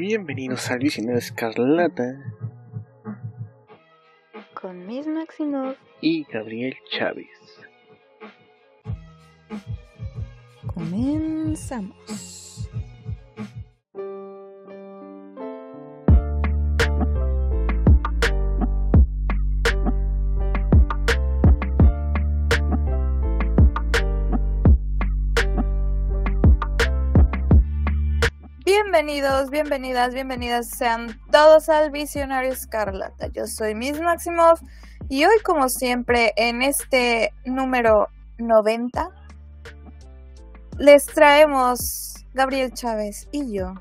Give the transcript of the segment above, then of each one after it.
Bienvenidos al Visionario Escarlata con Miss Maximov y Gabriel Chávez. Comenzamos. Bienvenidos, bienvenidas, bienvenidas sean todos al Visionario Escarlata. Yo soy Miss Maximov y hoy como siempre en este número 90 les traemos Gabriel Chávez y yo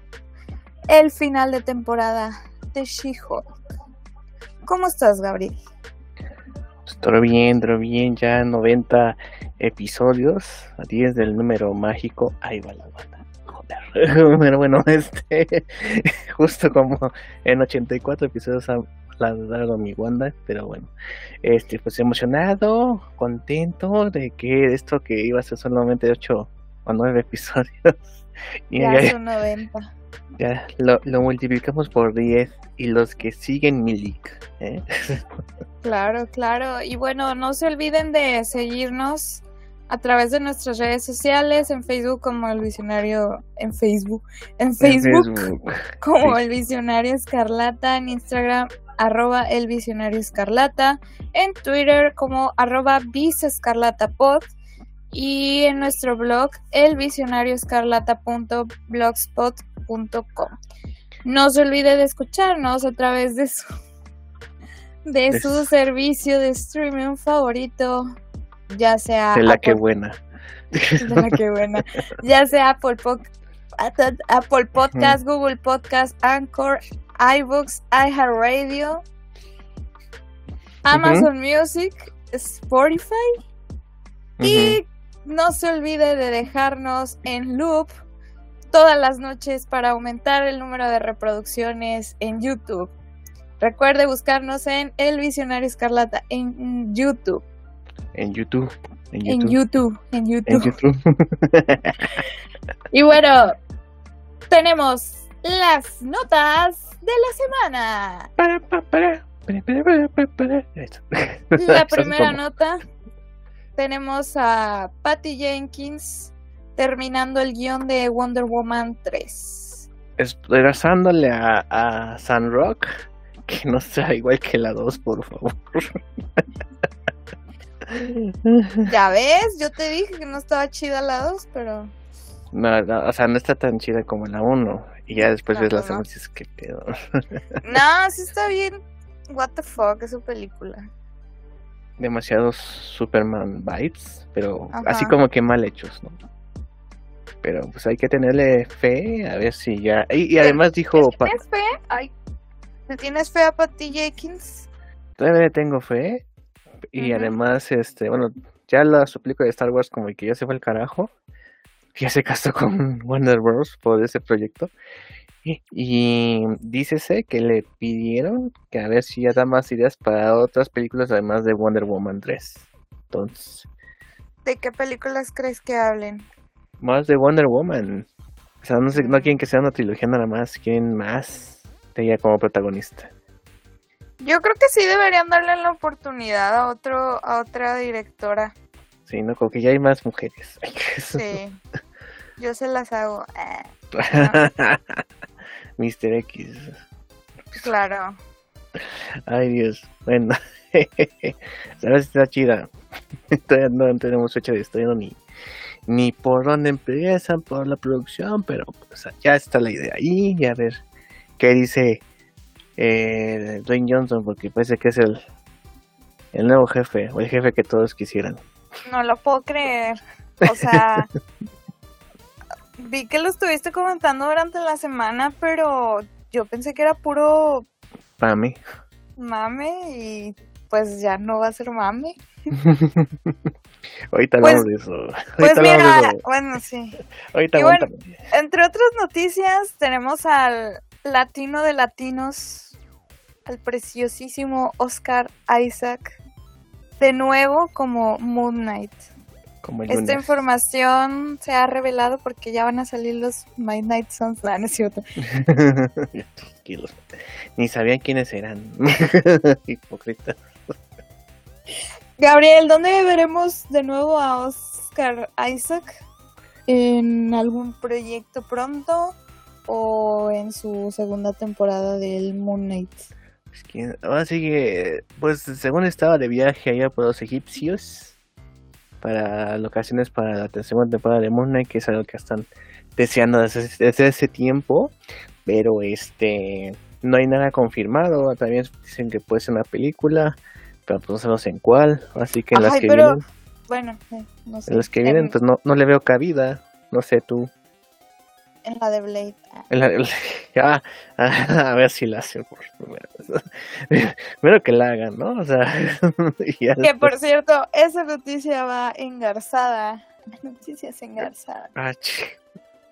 el final de temporada de She-Hulk. ¿Cómo estás, Gabriel? Pues, todo bien, todo bien, ya 90 episodios, a 10 del número mágico, ahí va la banda. Pero bueno, este, justo como en 84 episodios ha dado mi Wanda, pero bueno, este, pues emocionado, contento de que esto que iba a ser solamente 8 o 9 episodios, ya, ya son 90. Ya lo, lo, multiplicamos por 10 y los que siguen Milik. ¿eh? Claro, claro. Y bueno, no se olviden de seguirnos a través de nuestras redes sociales, en Facebook como el Visionario, en Facebook, en Facebook, como el Visionario Escarlata, en Instagram arroba el Visionario Escarlata, en Twitter como arroba Pod y en nuestro blog elvisionarioescarlata.blogspot.com. No se olvide de escucharnos a través de su, de su servicio de streaming favorito ya sea... De la que buena. De la que buena. Ya sea Apple, Apple Podcast, Google Podcast, Anchor, iBooks, iHeartRadio, Amazon Music, Spotify. Y no se olvide de dejarnos en loop todas las noches para aumentar el número de reproducciones en YouTube. Recuerde buscarnos en El Visionario Escarlata en YouTube. En YouTube. En YouTube. En YouTube. y bueno, tenemos las notas de la semana. Para, para, La primera nota tenemos a Patty Jenkins terminando el guion de Wonder Woman 3. Esperándole a, a San Rock que no sea igual que la 2, por favor. Ya ves, yo te dije que no estaba chida la 2, pero. No, o sea, no está tan chida como la 1. Y ya después ves las anuncios que pedo. no, sí está bien. What the fuck, es su película. Demasiados Superman vibes, pero así como que mal hechos, ¿no? Pero pues hay que tenerle fe, a ver si ya. Y, además dijo. ¿Tienes fe? Ay, tienes fe a Patty Jenkins? Todavía tengo fe. Y además, este, bueno, ya la suplico de Star Wars como que ya se fue el carajo. Ya se casó con Wonder Bros. por ese proyecto. Y, y dícese que le pidieron que a ver si ya da más ideas para otras películas además de Wonder Woman 3. Entonces. ¿De qué películas crees que hablen? Más de Wonder Woman. O sea, no, sé, no quieren que sea una trilogía nada más, quieren más de ella como protagonista. Yo creo que sí deberían darle la oportunidad a otro, a otra directora. Sí, no, como que ya hay más mujeres. sí, yo se las hago. Mister X. Claro. Ay Dios, bueno, sabes está chida. Todavía no tenemos fecha de estreno ni, ni por dónde empiezan por la producción, pero pues, ya está la idea ahí y a ver qué dice eh, Dwayne Johnson porque parece que es el, el nuevo jefe o el jefe que todos quisieran. No lo puedo creer. O sea, vi que lo estuviste comentando durante la semana, pero yo pensé que era puro mame. Mame y pues ya no va a ser mame. Ahorita hablamos pues, de eso. pues mira, bueno, sí. Ahorita entre otras noticias, tenemos al latino de latinos al preciosísimo Oscar Isaac de nuevo como Moon Knight. Como el Esta lunes. información se ha revelado porque ya van a salir los Midnight Suns. Ah, no es cierto. Tranquilos. Ni sabían quiénes eran. Hipócrita. Gabriel, ¿dónde veremos de nuevo a Oscar Isaac? ¿En algún proyecto pronto? ¿O en su segunda temporada del Moon Knight? Es que ahora sí que, pues según estaba de viaje allá por los egipcios para locaciones para la segunda temporada de Moon Knight, que es algo que están deseando desde, desde ese tiempo, pero este no hay nada confirmado. También dicen que puede ser una película, pero pues no sabemos en cuál. Así que en las que pero- vienen, Bueno, eh, no sé. en las que vienen, En- pues no, no le veo cabida. No sé tú. En la de Blade. Ah, En la- en la- ah, ah, a ver si la hacen por primera vez. Primero que la hagan, ¿no? O sea, ya Que por cierto, esa noticia va engarzada. Noticias engarzadas. Ah, ch-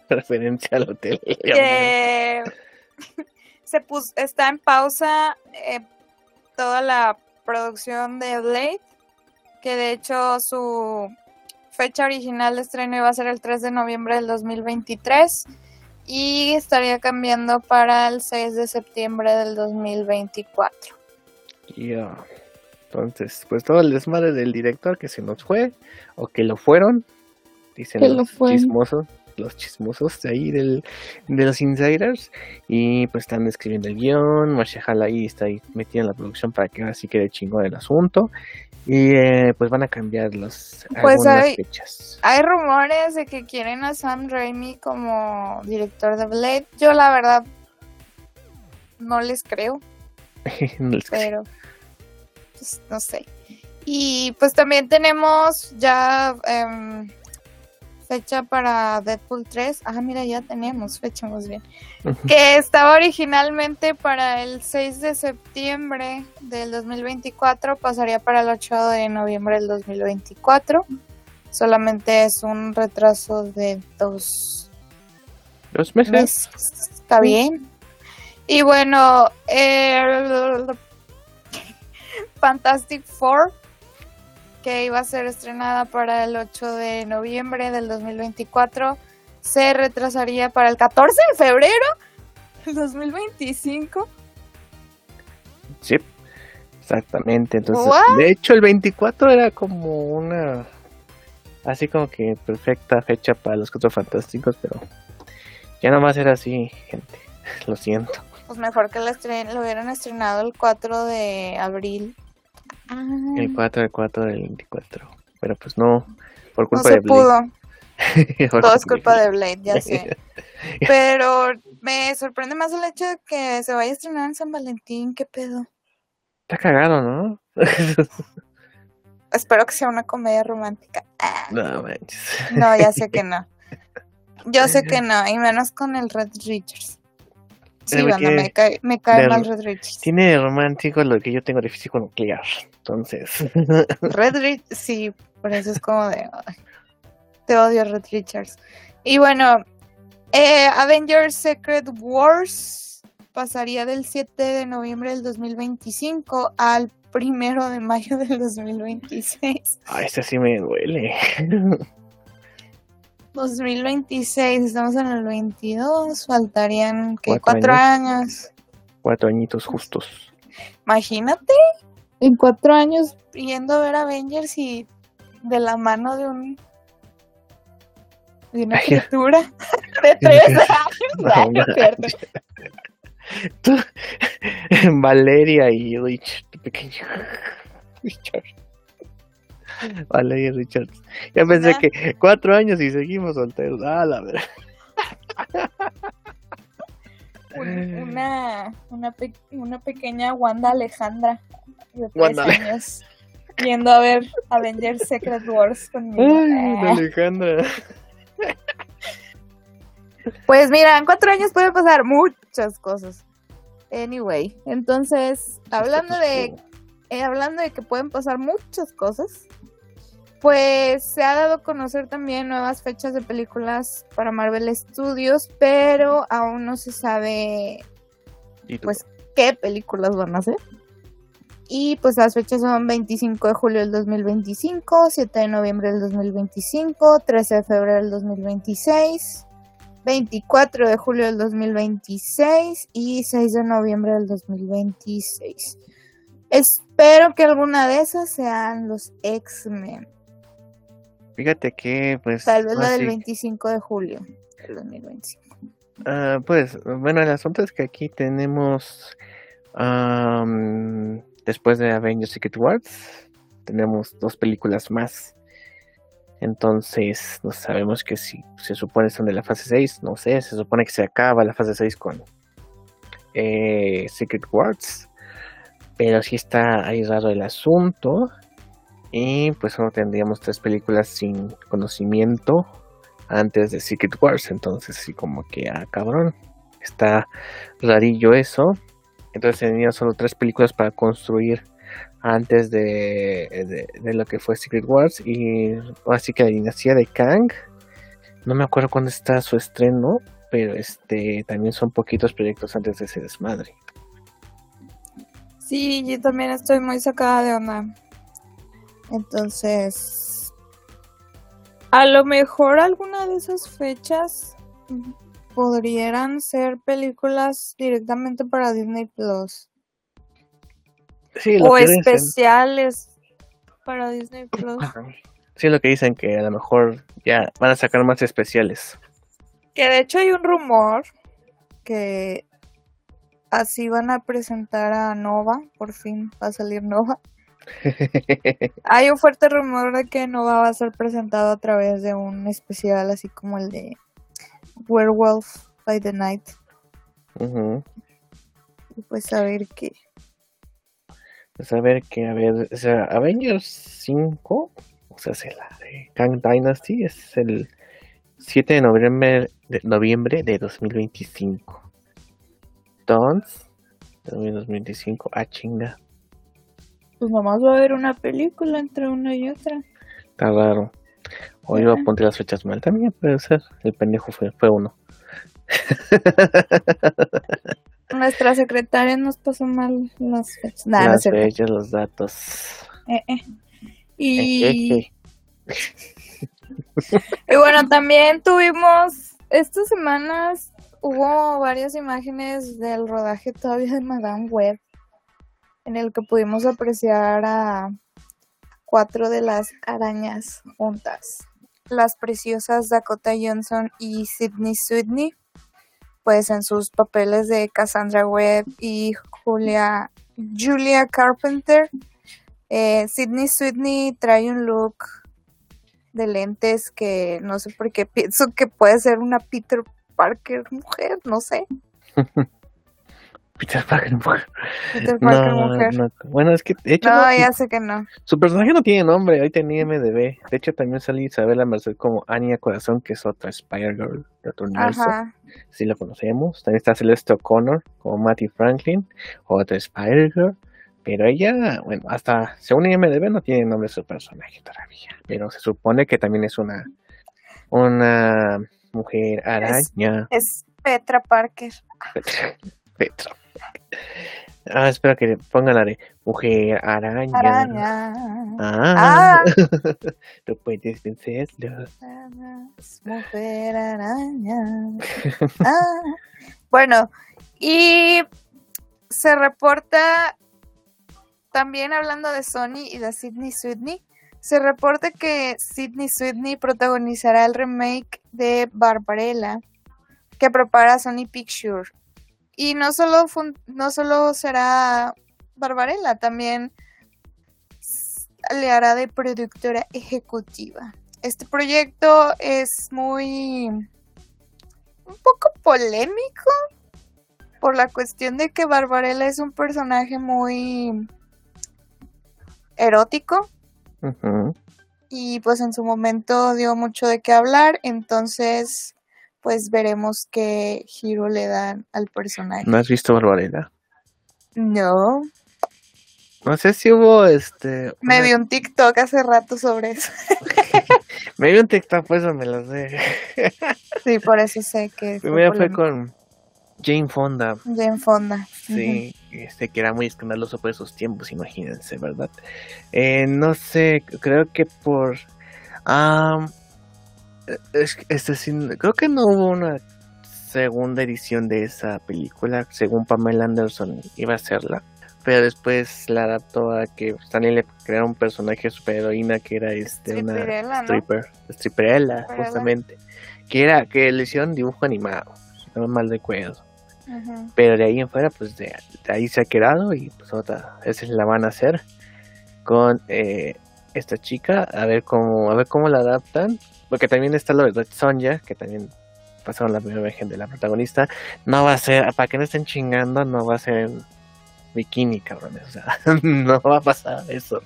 referencia al hotel. Que se pus- está en pausa eh, toda la producción de Blade. Que de hecho su fecha original de estreno iba a ser el 3 de noviembre del 2023. Y estaría cambiando para el 6 de septiembre del 2024. Ya. Entonces, pues todo el desmadre del director que se nos fue, o que lo fueron, dicen Que los lo fueron. chismosos, los chismosos de ahí del, de los insiders, y pues están escribiendo el guion, Mashallah ahí está ahí metida en la producción para que así quede chingón el asunto, y eh, pues van a cambiar las Pues hay- fechas. Hay rumores de que quieren a Sam Raimi como director de Blade. Yo la verdad no les creo, No les- pero pues, no sé. Y pues también tenemos ya em, fecha para Deadpool 3. Ah, mira, ya tenemos fecha más bien. Que estaba originalmente para el 6 de septiembre del 2024, pasaría para el 8 de noviembre del 2024. Solamente es un retraso de dos Dos meses. meses. Está bien. Y bueno, el Fantastic Four, que iba a ser estrenada para el 8 de noviembre del 2024, se retrasaría para el 14 de febrero del 2025. Sí, exactamente. Entonces, What? de hecho, el 24 era como una. Así como que perfecta fecha para los cuatro fantásticos, pero ya nomás era así, gente. Lo siento. Pues mejor que lo, estren- lo hubieran estrenado el 4 de abril. El 4 del 4 del 24. Pero pues no, por no culpa se de pudo. Blade. Por Todo es culpa culpa de Blade, ya sé. Pero me sorprende más el hecho de que se vaya a estrenar en San Valentín. ¿Qué pedo? Está cagado, ¿no? Espero que sea una comedia romántica. Ah, no manches. no, ya sé que no. Yo sé que no, y menos con el Red Richards. Sí, banda, que me cae, me cae mal Red Richards. Tiene de romántico lo que yo tengo de físico nuclear. Entonces, Red Richards, sí, por eso es como de. ay, te odio, Red Richards. Y bueno, eh, Avengers Secret Wars pasaría del 7 de noviembre del 2025 al primero de mayo del 2026. a ese sí me duele. 2026, estamos en el 22, faltarían ¿qué? Cuatro cuatro años. Cuatro añitos justos. Imagínate, en cuatro años yendo a ver Avengers y de la mano de un de una criatura de tres años. No. Tú- Valeria y Rich, tu pequeño Richard. Valeria y Richard. Ya pensé que cuatro años y seguimos solteros. Ah, la verdad. Un- una, una, pe- una pequeña Wanda Alejandra de tres Wanda años yendo a ver Avengers Secret Wars conmigo. Ay. Alejandra. Pues mira, en cuatro años pueden pasar muchas cosas. Anyway, entonces, hablando de, eh, hablando de que pueden pasar muchas cosas, pues se ha dado a conocer también nuevas fechas de películas para Marvel Studios, pero aún no se sabe ¿Y pues qué películas van a hacer. Y pues las fechas son 25 de julio del 2025, 7 de noviembre del 2025, 13 de febrero del 2026, 24 de julio del 2026 y 6 de noviembre del 2026. Espero que alguna de esas sean los X-Men. Fíjate que, pues. Tal vez la del 25 de julio del 2025. Uh, pues, bueno, el asunto es que aquí tenemos. Um, después de Avengers Secret Wars, tenemos dos películas más. Entonces, no sabemos que si se supone son de la fase 6, no sé, se supone que se acaba la fase 6 con eh, Secret Wars. Pero sí está ahí raro el asunto. Y pues solo tendríamos tres películas sin conocimiento antes de Secret Wars. Entonces sí como que, ah, cabrón. Está rarillo eso. Entonces tenía solo tres películas para construir antes de, de, lo que fue Secret Wars. Y así que la dinastía de Kang. No me acuerdo cuándo está su estreno. Pero este también son poquitos proyectos antes de ese desmadre. Sí, yo también estoy muy sacada de onda. Entonces, a lo mejor alguna de esas fechas podrían ser películas directamente para Disney Plus. Sí, o especiales para Disney Plus. Sí, lo que dicen que a lo mejor ya van a sacar más especiales. Que de hecho hay un rumor que así van a presentar a Nova, por fin va a salir Nova. Hay un fuerte rumor de que Nova va a ser presentado a través de un especial así como el de Werewolf by the Night. Y pues a ver qué. Pues a ver qué, a ver, o sea, Avengers 5, o sea, la de Kang Dynasty, es el 7 de noviembre de, noviembre de 2025. Entonces, 2025, a chinga. Pues nomás va a haber una película entre una y otra. Está raro. O yo apunté las fechas mal también, puede ser. El pendejo fue, fue uno. Nuestra secretaria nos pasó mal las fechas. las fechas, los datos. Eh, eh. Y... y bueno, también tuvimos estas semanas hubo varias imágenes del rodaje todavía de Madame Web en el que pudimos apreciar a cuatro de las arañas juntas. Las preciosas Dakota Johnson y Sidney Sweeney, pues en sus papeles de Cassandra Webb y Julia, Julia Carpenter. Eh, Sidney Sweeney trae un look de lentes que no sé por qué pienso que puede ser una Peter Parker mujer, no sé. Peter Parker mujer. Peter Parker mujer. Bueno, es que de hecho. No, ya sé que no. Su personaje no tiene nombre, ahí tenía MDB. De hecho, también salió Isabela Merced como Anya Corazón, que es otra Spider-Girl de otro universo. Sí la conocemos. También está Celeste O'Connor como Matty Franklin, otra Spider-Girl. Pero ella, bueno, hasta según IMDB no tiene nombre su personaje todavía. Pero se supone que también es una. Una mujer araña. Es, Petra Parker. Petra. Ah, espera que pongan la de mujer araña. Araña. Ah. ah. Tú puedes vencerlo. Mujer araña. ah. Bueno, y se reporta también hablando de Sony y de Sidney Sweeney. Se reporta que Sidney Sweeney protagonizará el remake de Barbarella que prepara Sony Pictures y no solo, no solo será Barbarella, también le hará de productora ejecutiva. Este proyecto es muy... un poco polémico por la cuestión de que Barbarella es un personaje muy erótico. Y pues en su momento dio mucho de qué hablar, entonces pues veremos qué giro le dan al personaje. ¿No has visto Barbarella? No. No sé si hubo este. Me vi un TikTok hace rato sobre eso. me vi un TikTok, pues me lo sé. sí, por eso sé que. Primero fue con Jane Fonda. Jane Fonda. Sí, este que era muy escandaloso por esos tiempos, imagínense, ¿verdad? Eh, no sé, creo que por... ah este, creo que no hubo una segunda edición de esa película, según Pamela Anderson iba a hacerla, pero después la adaptó a que Stanley le creara un personaje superheroína que era este una stripper, stripperella, justamente, que era que le hicieron dibujo animado, no mal recuerdo. Pero de ahí en fuera, pues de, ahí se ha quedado y pues otra, esa la van a hacer con eh, esta chica, a ver cómo, a ver cómo la adaptan, porque también está lo de Sonja, que también pasaron la primera imagen de la protagonista, no va a ser, para que no estén chingando, no va a ser bikini, cabrones, o sea, no va a pasar eso.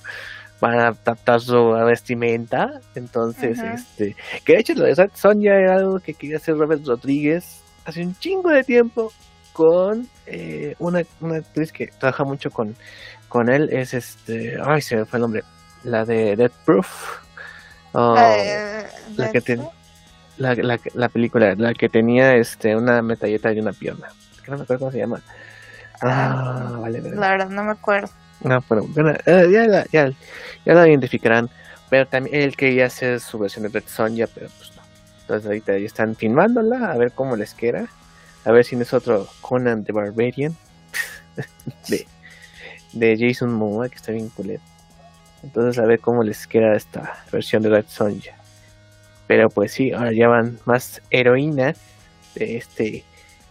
Van a adaptar su vestimenta, entonces, este, que de hecho lo de Sonja era algo que quería hacer Robert Rodríguez hace un chingo de tiempo con eh, una, una actriz que trabaja mucho con, con él, es este, ay, se me fue el nombre, la de Death Proof. Oh, eh, la que tiene la, la, la, película, la que tenía este una metalleta y una pierna. Que no me acuerdo cómo se llama. Ah, vale, La verdad no me acuerdo. No, pero bueno, eh, ya, la, ya, ya la identificarán. Pero también él quería hacer su versión de Red Sonja, pero pues no. Entonces ahorita ya están filmándola, a ver cómo les queda. A ver si no es otro Conan the Barbarian. de, de Jason Momoa, que está bien culero. Entonces a ver cómo les queda esta versión de Red Sonja. Pero pues sí, ahora ya van más heroínas de este,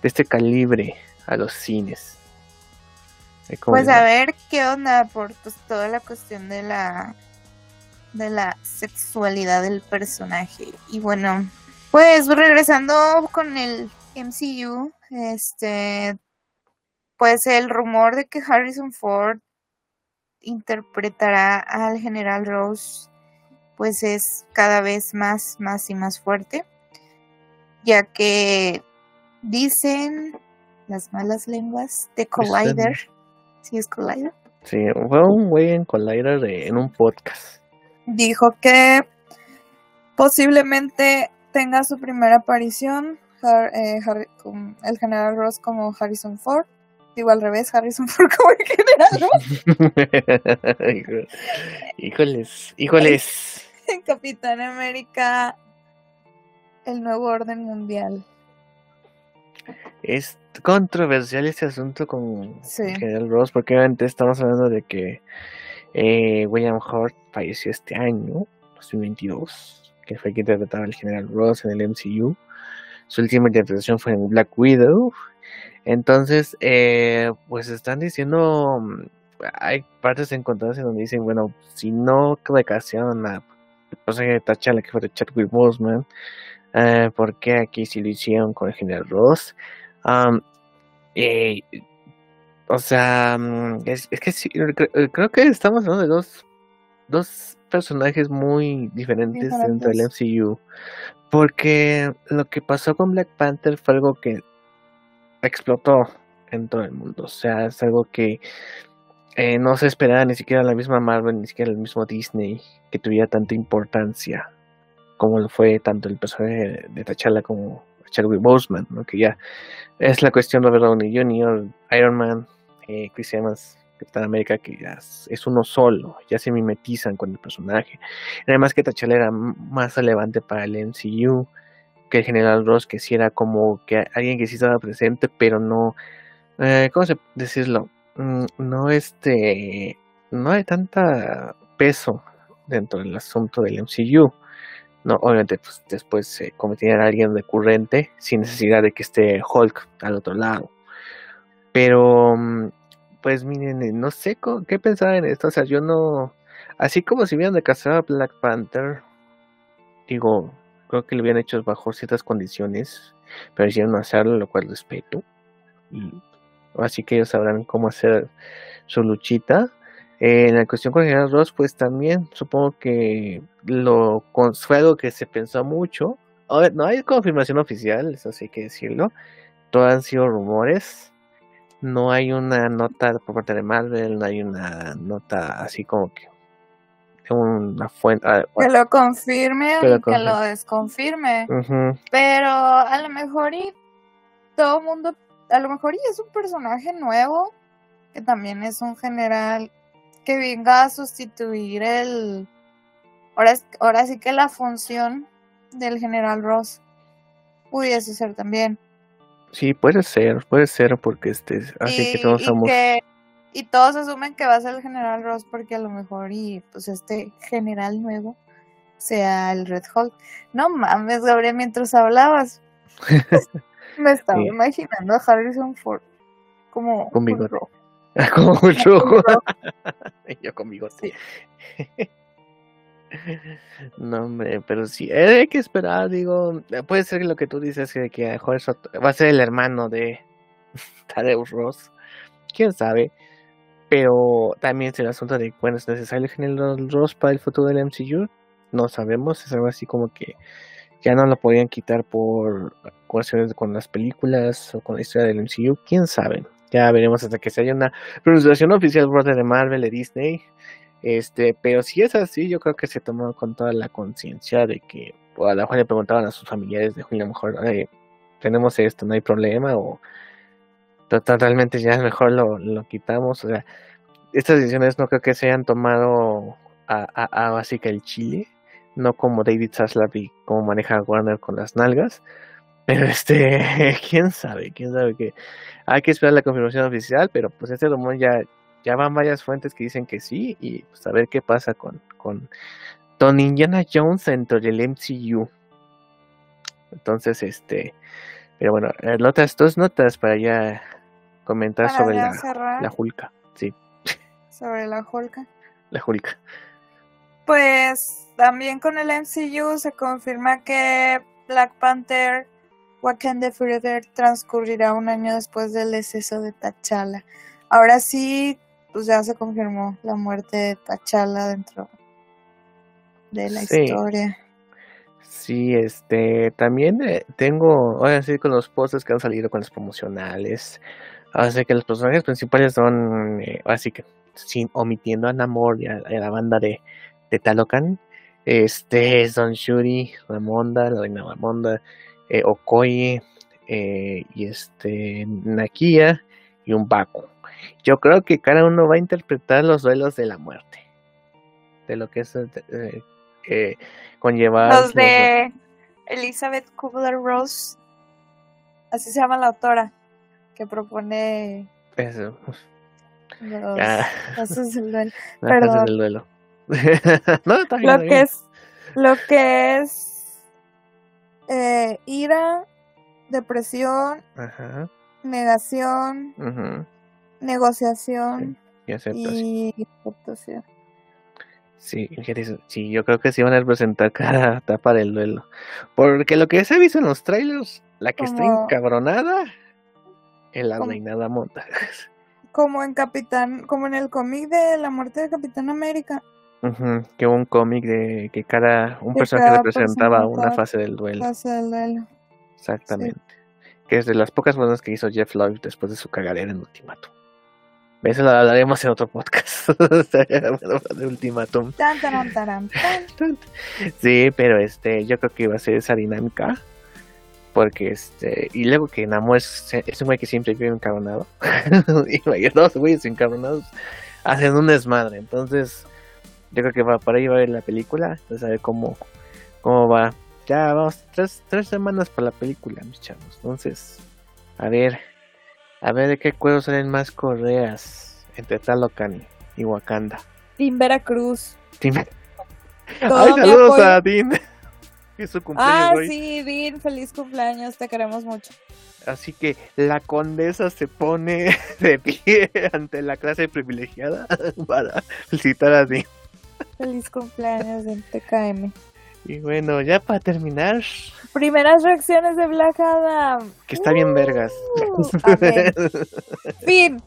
de este calibre a los cines. Pues a ver qué onda por pues, toda la cuestión de la de la sexualidad del personaje. Y bueno, pues regresando con el MCU, este pues el rumor de que Harrison Ford interpretará al general Rose pues es cada vez más, más y más fuerte, ya que dicen las malas lenguas de Collider, ¿sí es Collider? Sí, fue un güey en Collider en un podcast. Dijo que posiblemente tenga su primera aparición eh, el general Ross como Harrison Ford Digo al revés, Harrison Ford como el general. híjoles, híjoles. Capitán América, el nuevo orden mundial. Es controversial este asunto con el General Ross, porque obviamente estamos hablando de que eh, William Hurt falleció este año, 2022, que fue quien interpretaba al General Ross en el MCU. Su última interpretación fue en Black Widow, entonces, eh, pues están diciendo, mm, hay partes encontradas en donde dicen, bueno, si no vacación a personaje de T'Challa que fue de Chadwick Boseman, eh, ¿por qué aquí sí lo hicieron con el general Ross? eh, o sea, mm, es, es que sí, creo, que estamos hablando de dos, dos personajes muy diferentes dentro del MCU. Porque lo que pasó con Black Panther fue algo que explotó en todo el mundo. O sea, es algo que eh, no se esperaba ni siquiera la misma Marvel, ni siquiera el mismo Disney que tuviera tanta importancia como lo fue tanto el personaje de T'Challa como Chadwick Boseman, ¿no? que ya es la cuestión de Robert Downey Jr., Iron Man, eh, Chris Evans, Capitán América, que ya es, uno solo, ya se mimetizan con el personaje. Además que T'Challa era más relevante para el MCU, que el general Ross, que sí era como que alguien que sí estaba presente, pero no, eh, ¿cómo se decirlo? Mm, no este, no hay tanta peso dentro del asunto del MCU. No, obviamente pues, después se convertiría en alguien recurrente sin necesidad de que esté Hulk al otro lado. Pero, mm, pues miren, eh, no sé qué pensar en esto. O sea, yo no, así como si hubieran de casar a Black Panther, digo, creo que lo habían hecho bajo ciertas condiciones, pero hicieron hacerlo, lo cual respeto. Y así que ellos sabrán cómo hacer su luchita. en la cuestión con General Ross, pues también supongo que lo fue algo que se pensó mucho. no hay confirmación oficial, eso sí hay que decirlo. Todos han sido rumores. No hay una nota por parte de Marvel, no hay una nota así como que una fuente. Ah, que lo confirme o que lo desconfirme. Pero a lo mejor y todo mundo a lo mejor y es un personaje nuevo, que también es un general que venga a sustituir el... Ahora, ahora sí que la función del general Ross pudiese ser también. Sí, puede ser, puede ser porque este, así que todos somos... y todos asumen que va a ser el general Ross porque a lo mejor y pues este general nuevo sea el Red Hulk. No mames, Gabriel, mientras hablabas me estaba imaginando a Harrison Ford como con rojo. como un rojo. Yo conmigo sí. No, hombre, pero sí, hay que esperar, digo, puede ser lo que tú dices, que, que va a ser el hermano de Tadeusz Ross, quién sabe, pero también es el asunto de, bueno, es necesario el general Ross para el futuro del MCU, no sabemos, es algo así como que ya no lo podían quitar por cuestiones con las películas o con la historia del MCU, quién sabe, ya veremos hasta que se haya una pronunciación oficial de Marvel de Disney, este, pero si es así, yo creo que se tomó con toda la conciencia de que a lo mejor le preguntaban a sus familiares de a lo mejor tenemos esto, no hay problema, o totalmente ya mejor lo, lo quitamos. O sea, estas decisiones no creo que se hayan tomado a, a, a básica el Chile, no como David Zaslav como maneja Warner con las nalgas. Pero este, quién sabe, quién sabe que hay que esperar la confirmación oficial, pero pues este rumor ya, ya van varias fuentes que dicen que sí y pues a ver qué pasa con, con Indiana Jones dentro del MCU. Entonces, este, pero bueno, otras dos notas para ya comentar sobre la, la Hulka, sí. Sobre la Hulka. La Hulka. Pues también con el MCU se confirma que Black Panther Wakanda Forever transcurrirá un año después del deceso de T'Challa. Ahora sí, pues ya se confirmó la muerte de T'Challa dentro de la historia. Sí, este, también eh, tengo, ahora sí, con los posts que han salido con los promocionales, así que los personajes principales son, eh, así que, sin omitiendo a Namor y a, la banda de, de Talocan, este, son Shuri, Ramonda, la reina Ramonda, eh, Okoye eh, y este Nakia y un Baku. Yo creo que cada uno va a interpretar los duelos de la muerte. De lo que es eh, eh conllevar. Los de Elizabeth Kubler-Ross. Así se llama la autora. Que propone. Eso. Los casos del duelo. Del duelo. lo que es. Lo que es eh, ira, depresión, negación, negociación y, aceptación. Sí, sí, yo creo que sí van a representar cada etapa del duelo. Porque lo que se ha visto en los trailers, la que está encabronada es la monta. Como en Capitán, como en el cómic de la muerte de Capitán América. que un cómic de que cada un personaje representaba una fase del duelo. Fase del duelo. Exactamente. Que es de las pocas cosas que hizo Jeff Lloyd después de su cagadera en Ultimatum. Eso lo hablaremos en otro podcast. de Ultimatum. sí, pero este, yo creo que iba a ser esa dinámica. Porque este, y luego que Namor es, es un güey que siempre vive encabronado. y dos güeyes encabronados hacen un desmadre. Entonces, yo creo que va para ahí va a ver la película. Entonces, a ver cómo, cómo va. Ya vamos, tres, tres semanas para la película, mis chavos. Entonces, a ver, a ver de qué cuero salen más correas entre Talocan y Wakanda. Team Veracruz. Team... Ay, saludos a Dean. Es su cumpleaños. Ah, sí, Dean, feliz cumpleaños, te queremos mucho. Así que la condesa se pone de pie ante la clase privilegiada para felicitar a Dean. Feliz cumpleaños en TKM. Y bueno, ya para terminar. Primeras reacciones de Black Adam. Que está bien vergas. Uh, fin.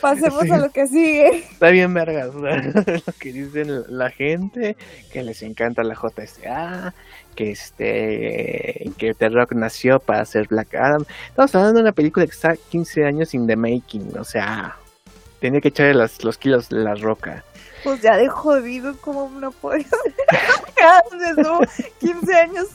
Pasemos a lo que sigue. Está bien vergas. lo que dicen la gente, que les encanta la JSA, que este que The Rock nació para ser Black Adam. Estamos hablando de una película que está 15 años in the making, o sea, tenía que echarle los kilos de la roca pues ya de jodido, como no puede ser? 15 años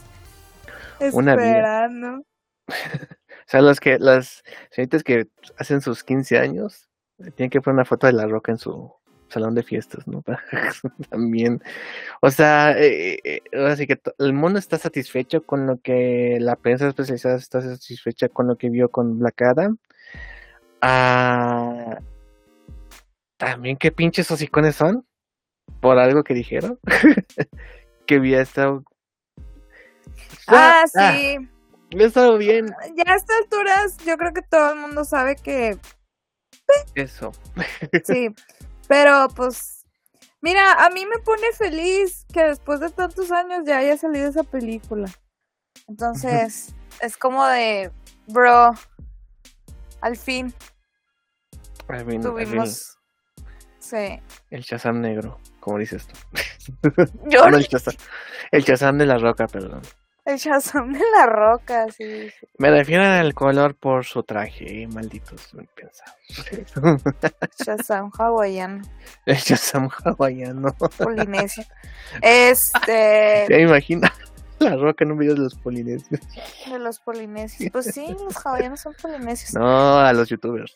esperando. O sea, las que, las señoritas que hacen sus 15 años, tienen que poner una foto de la roca en su salón de fiestas, ¿no? También, o sea, eh, eh, así que el mundo está satisfecho con lo que la prensa especializada está satisfecha con lo que vio con Black Adam. Ah, también qué pinches hocicones son por algo que dijeron que había estado ah, ah sí. ha estado bien. Ya a estas alturas yo creo que todo el mundo sabe que eso. Sí pero pues mira a mí me pone feliz que después de tantos años ya haya salido esa película. Entonces es como de bro al fin. tuvimos Sí. El Shazam negro, como dices tú. Yo no, el, Shazam, el Shazam de la roca, perdón. El Shazam de la roca, sí. Me refiero al color por su traje, eh, malditos pensados. Shazam hawaiano. El Shazam hawaiano. Polinesio. Este. ¿Te imaginas? La roca en un video de los polinesios. De los polinesios. Pues sí, los hawaianos son polinesios. No, a los youtubers.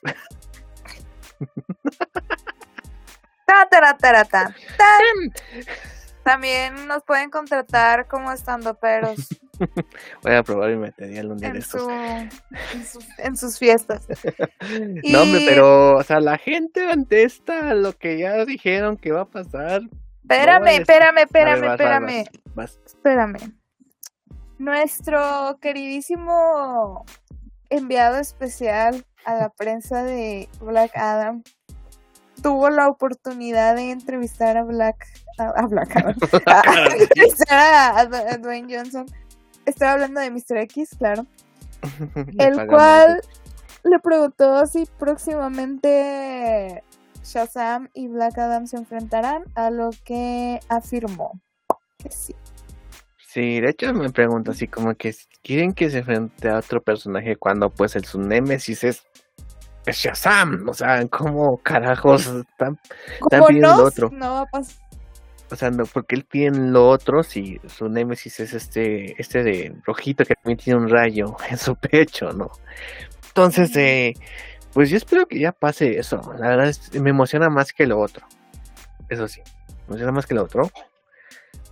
También nos pueden contratar como estando peros. Voy a probar mi material un día en de estos. en, sus, fiestas. No, hombre, pero, o sea, la gente ante esta, lo que ya dijeron que va a pasar. Espérame, espérame, espérame, espérame. Espérame. Nuestro queridísimo enviado especial a la prensa de Black Adam tuvo la oportunidad de entrevistar a Black a, Black a, Dwayne Johnson. Estaba hablando de Mr. X, claro. el cual le preguntó si próximamente Shazam y Black Adam se enfrentarán, a lo que afirmó que sí. Sí, de hecho me pregunto así como que quieren que se enfrente a otro personaje cuando pues el su némesis es es Shazam. O sea, ¿cómo carajos están, pidiendo lo otro? No va a pasar. O sea, no, porque él pide lo otro si su némesis es este, este de rojito que también tiene un rayo en su pecho, ¿no? Entonces, eh, pues yo espero que ya pase eso. La verdad me emociona más que lo otro. Eso sí, me emociona más que lo otro.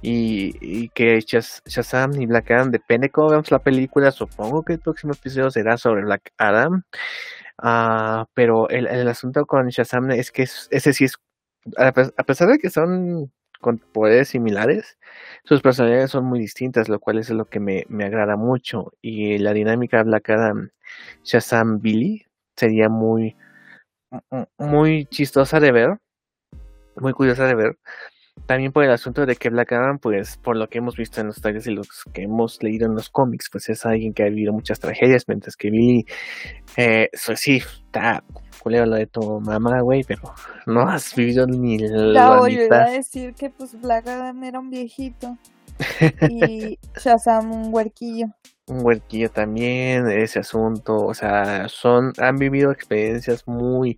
Y, que Shazam y Black Adam, depende cómo veamos la película. Supongo que el próximo episodio será sobre Black Adam. Ah, pero el, el, asunto con Shazam es que ese sí es, a, pesar de que son con poderes similares, sus personalidades son muy distintas, lo cual es lo que me, me agrada mucho. Y la dinámica Black Adam Shazam Billy sería muy, muy chistosa de ver, muy curiosa de ver, también por el asunto de que Black Adam, pues por lo que hemos visto en los trailers y los que hemos leído en los cómics, pues es alguien que ha vivido muchas tragedias, mientras que Billy, eh, pues sí, está culero lo de tu mamá, güey, pero no has vivido ni la, la iba a decir que pues Black Adam era un viejito y Shazam un huerquillo. Un huerquillo también, ese asunto, o sea, son, han vivido experiencias muy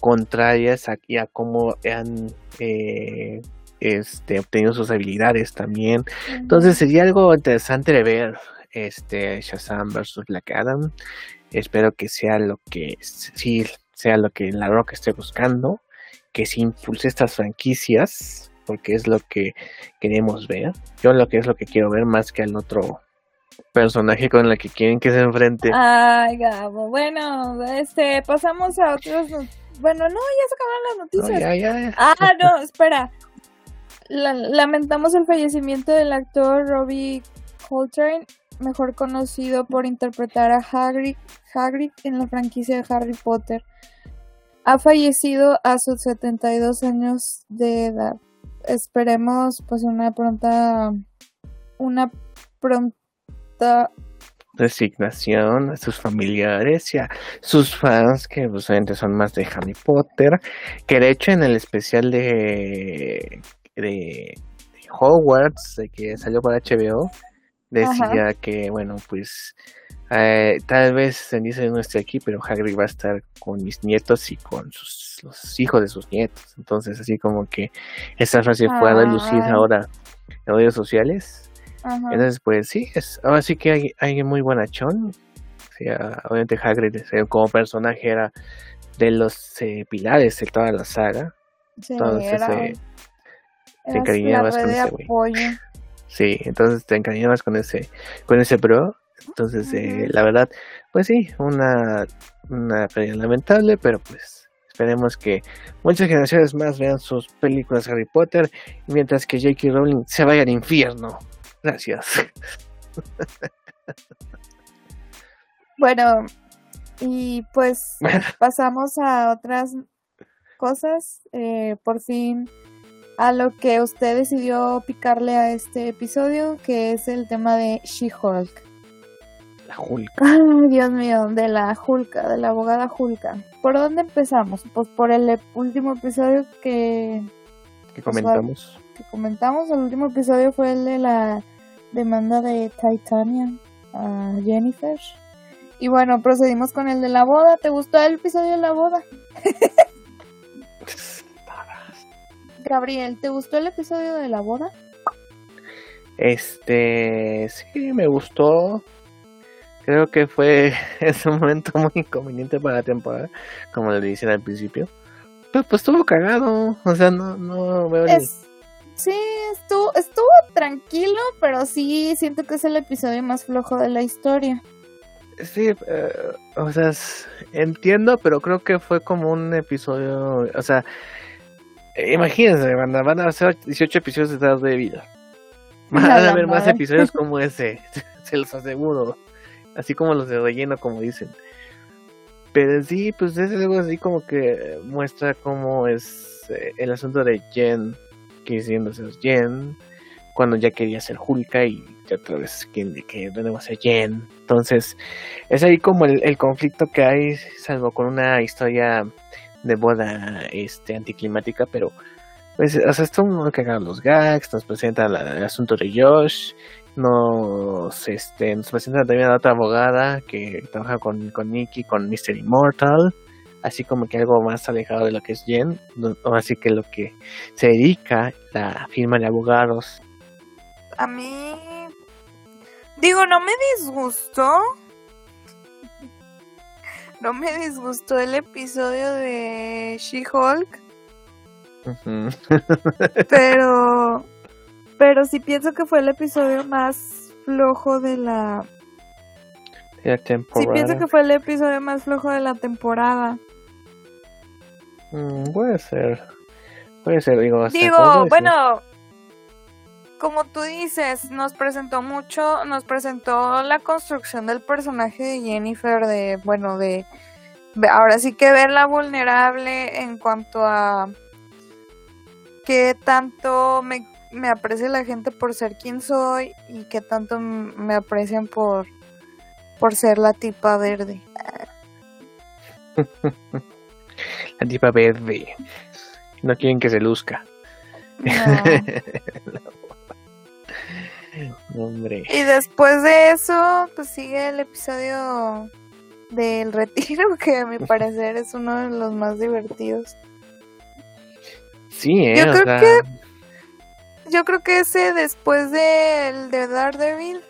contrarias a, a cómo han eh, este, obtenido sus habilidades también. Entonces sería algo interesante de ver este Shazam versus Black Adam. Espero que sea lo que sí sea lo que la Rock esté buscando, que se impulse estas franquicias, porque es lo que queremos ver. Yo lo que es lo que quiero ver más que al otro personaje con el que quieren que se enfrente. Ay, Gabo. Bueno, este, pasamos a otros. Bueno, no, ya se acabaron las noticias. Ah, no, espera lamentamos el fallecimiento del actor Robbie Coltrane, mejor conocido por interpretar a Hagrid, Hagrid en la franquicia de Harry Potter. Ha fallecido a sus 72 años de edad. Esperemos pues una pronta una pronta resignación a sus familiares y a sus fans que usualmente son más de Harry Potter que de hecho en el especial de de, Hogwarts, de que salió para HBO, decía que, bueno, pues eh, tal vez dice no esté aquí, pero Hagrid va a estar con mis nietos y con sus, los hijos de sus nietos. Entonces, así como que esta frase fue a relucir ahora en redes sociales. Entonces, pues sí, es, ahora sí que hay, hay muy buena chon. Sí, obviamente Hagrid como personaje era de los eh, pilares de toda la saga. Sí, entonces era, eh, te encariñabas con ese güey. Sí, entonces te encariñabas con ese, con ese bro. Entonces, eh, la verdad, pues sí, una, una pérdida lamentable, pero pues esperemos que muchas generaciones más vean sus películas Harry Potter, mientras que J.K. Rowling se vaya al infierno. Gracias. Bueno, y pues pasamos a otras cosas. Eh, por fin a lo que usted decidió picarle a este episodio, que es el tema de She-Hulk. La Hulk. Ay, Dios mío, de la Hulka, de la abogada Hulka. ¿Por dónde empezamos? Pues por el último episodio que... Que comentamos. que comentamos. El último episodio fue el de la demanda de Titania a Jennifer. Y bueno, procedimos con el de la boda. ¿Te gustó el episodio de la boda? Gabriel, ¿te gustó el episodio de la boda? Este, sí, me gustó. Creo que fue ese momento muy inconveniente para la temporada, como le dicen al principio. Pero pues estuvo cagado, o sea, no, no veo Sí, estuvo, estuvo tranquilo, pero sí siento que es el episodio más flojo de la historia. Sí, eh, o sea, entiendo, pero creo que fue como un episodio, o sea, imagínense, van a, van a hacer 18 episodios de de vida. Van a haber más episodios como ese, se los aseguro. Así como los de relleno, como dicen. Pero sí, pues es algo así como que muestra cómo es eh, el asunto de Jen quisiendo ser Jen, cuando ya quería ser Hulka y otra vez que, que de nuevo ser Jen. Entonces, es ahí como el, conflicto que hay, salvo con una historia de boda este anticlimática, pero pues, o sea, esto no cagar los gags, nos presenta el asunto de Josh, nos este nos presenta también a otra abogada que trabaja con, con Nicky, con Mr. Immortal, así como que algo más alejado de lo que es Jen, así que lo que se dedica la firma de abogados. A mí Digo, no me disgustó. No me disgustó el episodio de She-Hulk. pero. Pero sí pienso que fue el episodio más flojo de la. temporada. Sí pienso que fue el episodio más flojo de la temporada. Mm, puede ser. Puede ser, digo. Digo, bueno, como tú dices, nos presentó mucho, nos presentó la construcción del personaje de Jennifer, de, bueno, de, ahora sí que verla vulnerable en cuanto a qué tanto me, me aprecia la gente por ser quien soy y qué tanto me aprecian por, por ser la tipa verde. la tipa verde. No quieren que se luzca. Y después de eso, pues sigue el episodio del retiro, que a mi parecer es uno de los más divertidos. Sí, eh, yo creo que yo creo que ese después del de Daredevil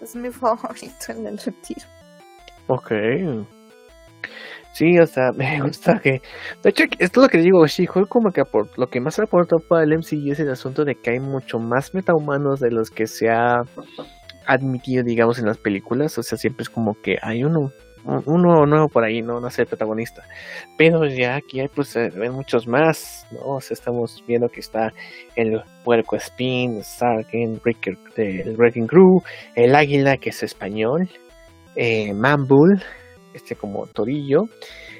es mi favorito el del retiro. Ok. Sí, o sea, me gusta que. De hecho, esto es lo que digo, She-Hulk, como que por lo que más aportó para el MCU es el asunto de que hay mucho más metahumanos de los que se ha admitido, digamos, en las películas. O sea, siempre es como que hay uno, uno nuevo por ahí, no, no sé, protagonista. Pero ya aquí hay, pues, ven muchos más, ¿no? O sea, estamos viendo que está el puerco Spin, Sarkin, el Wrecking Crew, el águila, que es español, eh, este como torillo.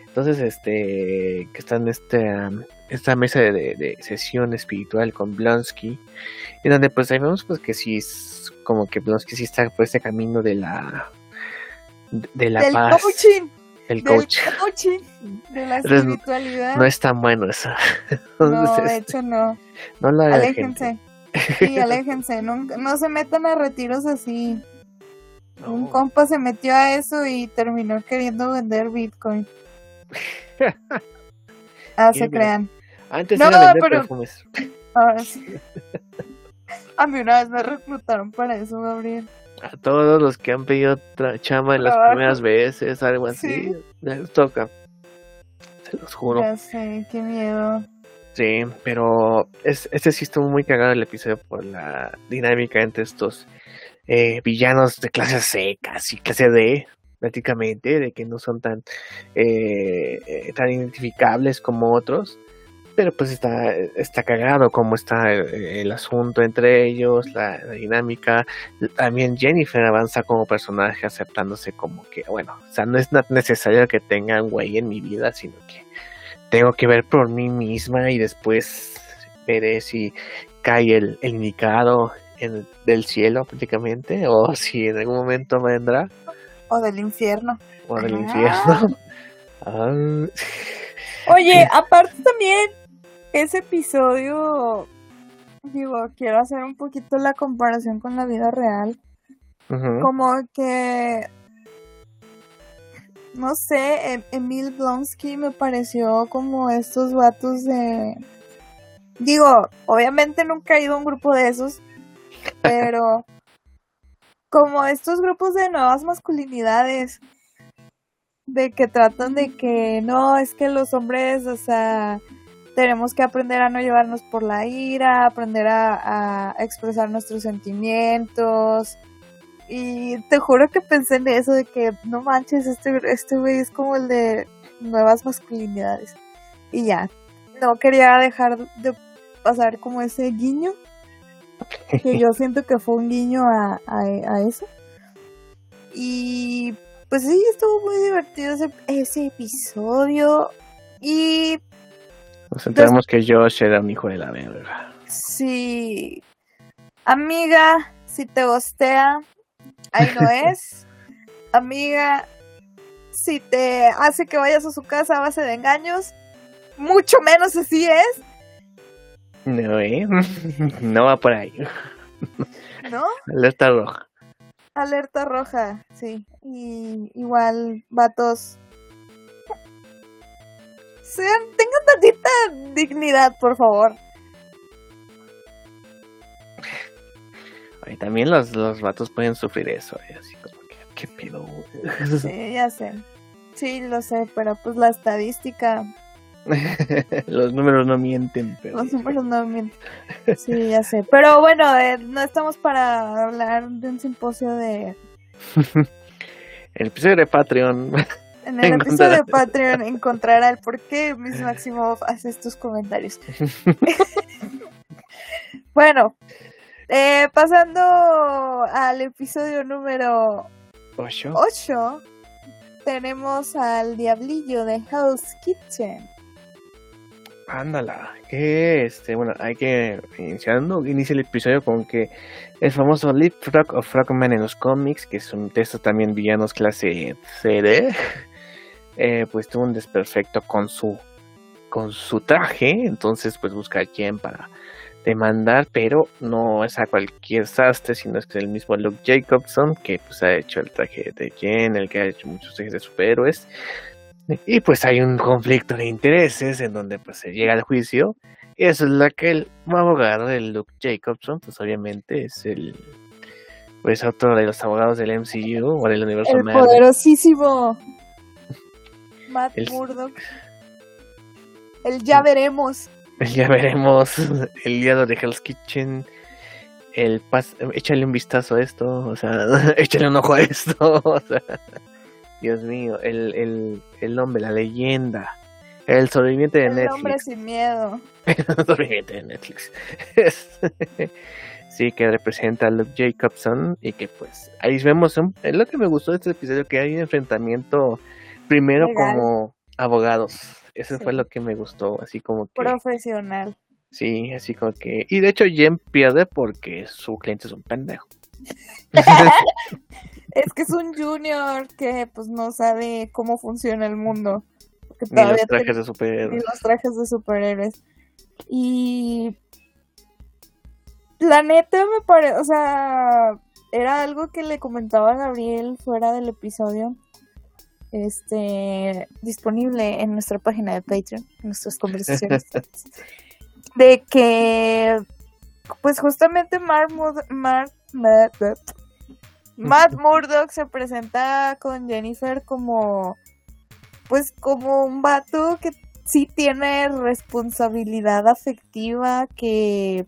Entonces, este, que está en este, esta mesa de, sesión espiritual con Blonsky, en donde pues ahí vemos pues que sí es como que Blonsky sí está por este camino de la de la paz. Coaching. El coach. coaching. De la espiritualidad. No es tan bueno eso. no, de hecho no. No lo Aléjense. Sí, aléjense. No, no se metan a retiros así. Un compa se metió a eso y terminó queriendo vender Bitcoin. ah, se crean. Antes no, era vender pero... Ahora sí. a mí una vez me reclutaron para eso, Gabriel. a todos los que han pedido chamba en las primeras veces, algo así, les toca. Se los juro. Ya sé, qué miedo. Sí, pero es, este sí estuvo muy cagado el episodio por la dinámica entre estos eh, villanos de clase C, casi clase D, prácticamente, de que no son tan, eh, tan identificables como otros. Pero pues está, está cagado como está el, asunto entre ellos, la, dinámica. También Jennifer avanza como personaje aceptándose como que, bueno, o sea, no es necesario que tenga un güey en mi vida, sino que tengo que ver por mí misma y después veré si cae el, indicado en, del cielo prácticamente o si en algún momento vendrá. O del infierno. O del infierno. Ah. Oye, aparte también ese episodio, digo, quiero hacer un poquito la comparación con la vida real. Como que, no sé, em, Emil Blonsky me pareció como estos vatos de... Digo, obviamente nunca he ido a un grupo de esos, pero como estos grupos de nuevas masculinidades, de que tratan de que no, es que los hombres, o sea, tenemos que aprender a no llevarnos por la ira, aprender a, expresar nuestros sentimientos. Y te juro que pensé en eso, de que no manches, este, este güey es como el de nuevas masculinidades. Y ya, no quería dejar de pasar como ese guiño, que yo siento que fue un guiño a, a, eso. Y pues sí, estuvo muy divertido ese, ese episodio. Y nos enteramos que Josh era un hijo de la verga. Sí. Amiga, si te gostea, ahí no es. Amiga, si te hace que vayas a su casa a base de engaños, mucho menos así es. No, ¿eh? No va por ahí. ¿No? Alerta roja. Alerta roja, sí. Y igual, vatos, sean, tengan tantita dignidad, por favor. Y también los, los vatos pueden sufrir eso, ¿eh? así como que, ¿qué pedo? Sí, ya sé. Sí, lo sé, pero pues la estadística. los números no mienten, pero. Los números no mienten. Sí, ya sé. Pero bueno, eh, no estamos para hablar de un simposio de. El episodio de Patreon. En el episodio de Patreon encontrará el por qué Miss Maximoff hace estos comentarios. bueno, eh, pasando al episodio número 8, tenemos al diablillo de Hell's Kitchen. Ándala, que este, bueno, hay que iniciando, inicia el episodio con que el famoso Lip Frog o Frogman en los cómics, que es un texto también villanos clase CD, eh, pues tuvo un desperfecto con su con su traje, entonces pues busca a quien para demandar, pero no es a cualquier sastre, sino es que el mismo Luke Jacobson, que pues ha hecho el traje de Jen, el que ha hecho muchos trajes de superhéroes, y pues hay un conflicto de intereses en donde pues se llega al juicio, y eso es lo que el abogado de Luke Jacobson, pues obviamente es el pues otro de los abogados del MCU o del universo el poderosísimo Matt Murdock. El ya veremos. El ya veremos. El día de Hell's Kitchen. El pas échale un vistazo a esto. O sea, échale un ojo a esto. O sea, Dios mío. El, el, el hombre, la leyenda. El sobreviviente de Netflix. El hombre sin miedo. el sobreviviente de Netflix. sí, que representa a Luke Jacobson. Y que pues ahí vemos. es lo que me gustó de este episodio: que hay un enfrentamiento primero como abogados. Eso fue lo que me gustó, así como que... Profesional. Sí, así como que... Y de hecho Jen pierde porque su cliente es un pendejo. es que es un junior que pues no sabe cómo funciona el mundo. Ni los trajes de superhéroes. Ni los trajes de superhéroes. Y... La neta me parece, o sea, era algo que le comentaba a Gabriel fuera del episodio este, disponible en nuestra página de Patreon, en nuestras conversaciones, de que, pues justamente Mark, Mark, Matt Murdock se presenta con Jennifer como, pues, como un vato que sí tiene responsabilidad afectiva, que,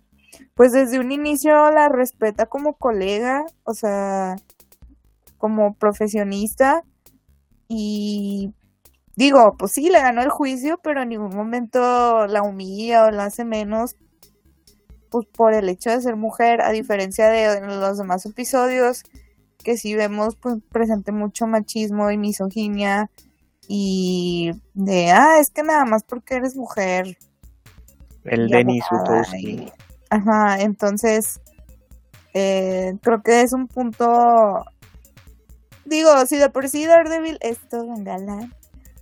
pues, desde un inicio la respeta como colega, o sea, como profesionista. Y digo, pues sí, le ganó el juicio, pero en ningún momento la humilla o la hace menos pues por el hecho de ser mujer, a diferencia de los demás episodios, que sí vemos pues presente mucho machismo y misoginia y de, ah, es que nada más porque eres mujer. El Denis Utowski. Ajá, entonces eh, creo que es un punto, digo, si de por sí Daredevil es todo un galán,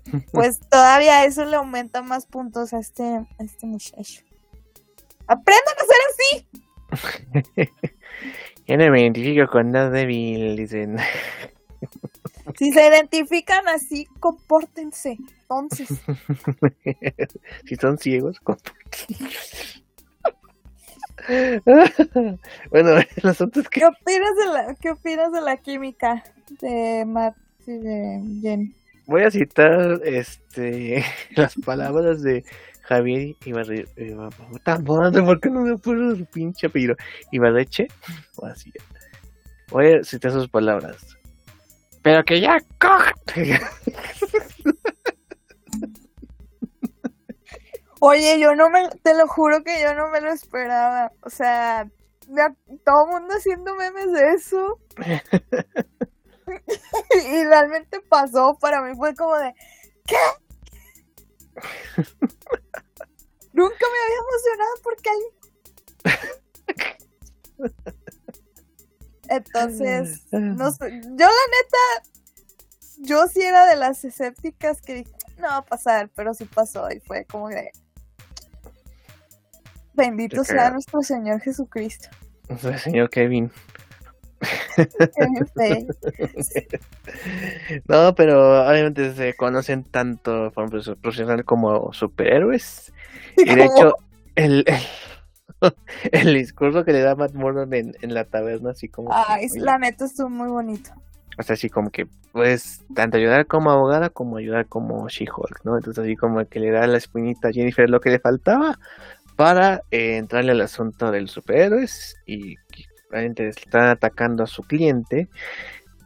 pues todavía eso le aumenta más puntos a este, a este muchacho. ¡Aprendan a ser así! Yo no me identifico con débil, dicen. Si se identifican así, compórtense. Entonces. si son ciegos, compórtense. bueno, el asunto es que. ¿Qué opinas de la, qué opinas de la química de Matt y de Jen? Voy a citar este las palabras de Javier Ibarre, ¿por qué no me acuerdo su pinche apellido? Ibarreche, o así. Voy a citar sus palabras. Pero que ya Oye, yo no me, te lo juro que yo no me lo esperaba. O sea, todo el mundo haciendo memes de eso. y realmente pasó, para mí fue como de, ¿qué? Nunca me había emocionado porque hay. Entonces, no sé. Yo, la neta, yo sí era de las escépticas que dije, no va a pasar, pero sí pasó y fue como de. Bendito sea nuestro Señor Jesucristo. Nuestro Señor Kevin. no, pero obviamente se conocen tanto forma profesional como superhéroes. Y de hecho, el, el, discurso que le da Matt Murdock en, la taberna, así como. Ay, la neta estuvo muy bonito. O sea, así como que, pues, tanto ayudar como abogada como ayudar como She-Hulk, ¿no? Entonces, así como que le da la espinita a Jennifer lo que le faltaba para eh, entrarle al asunto de los superhéroes y están atacando a su cliente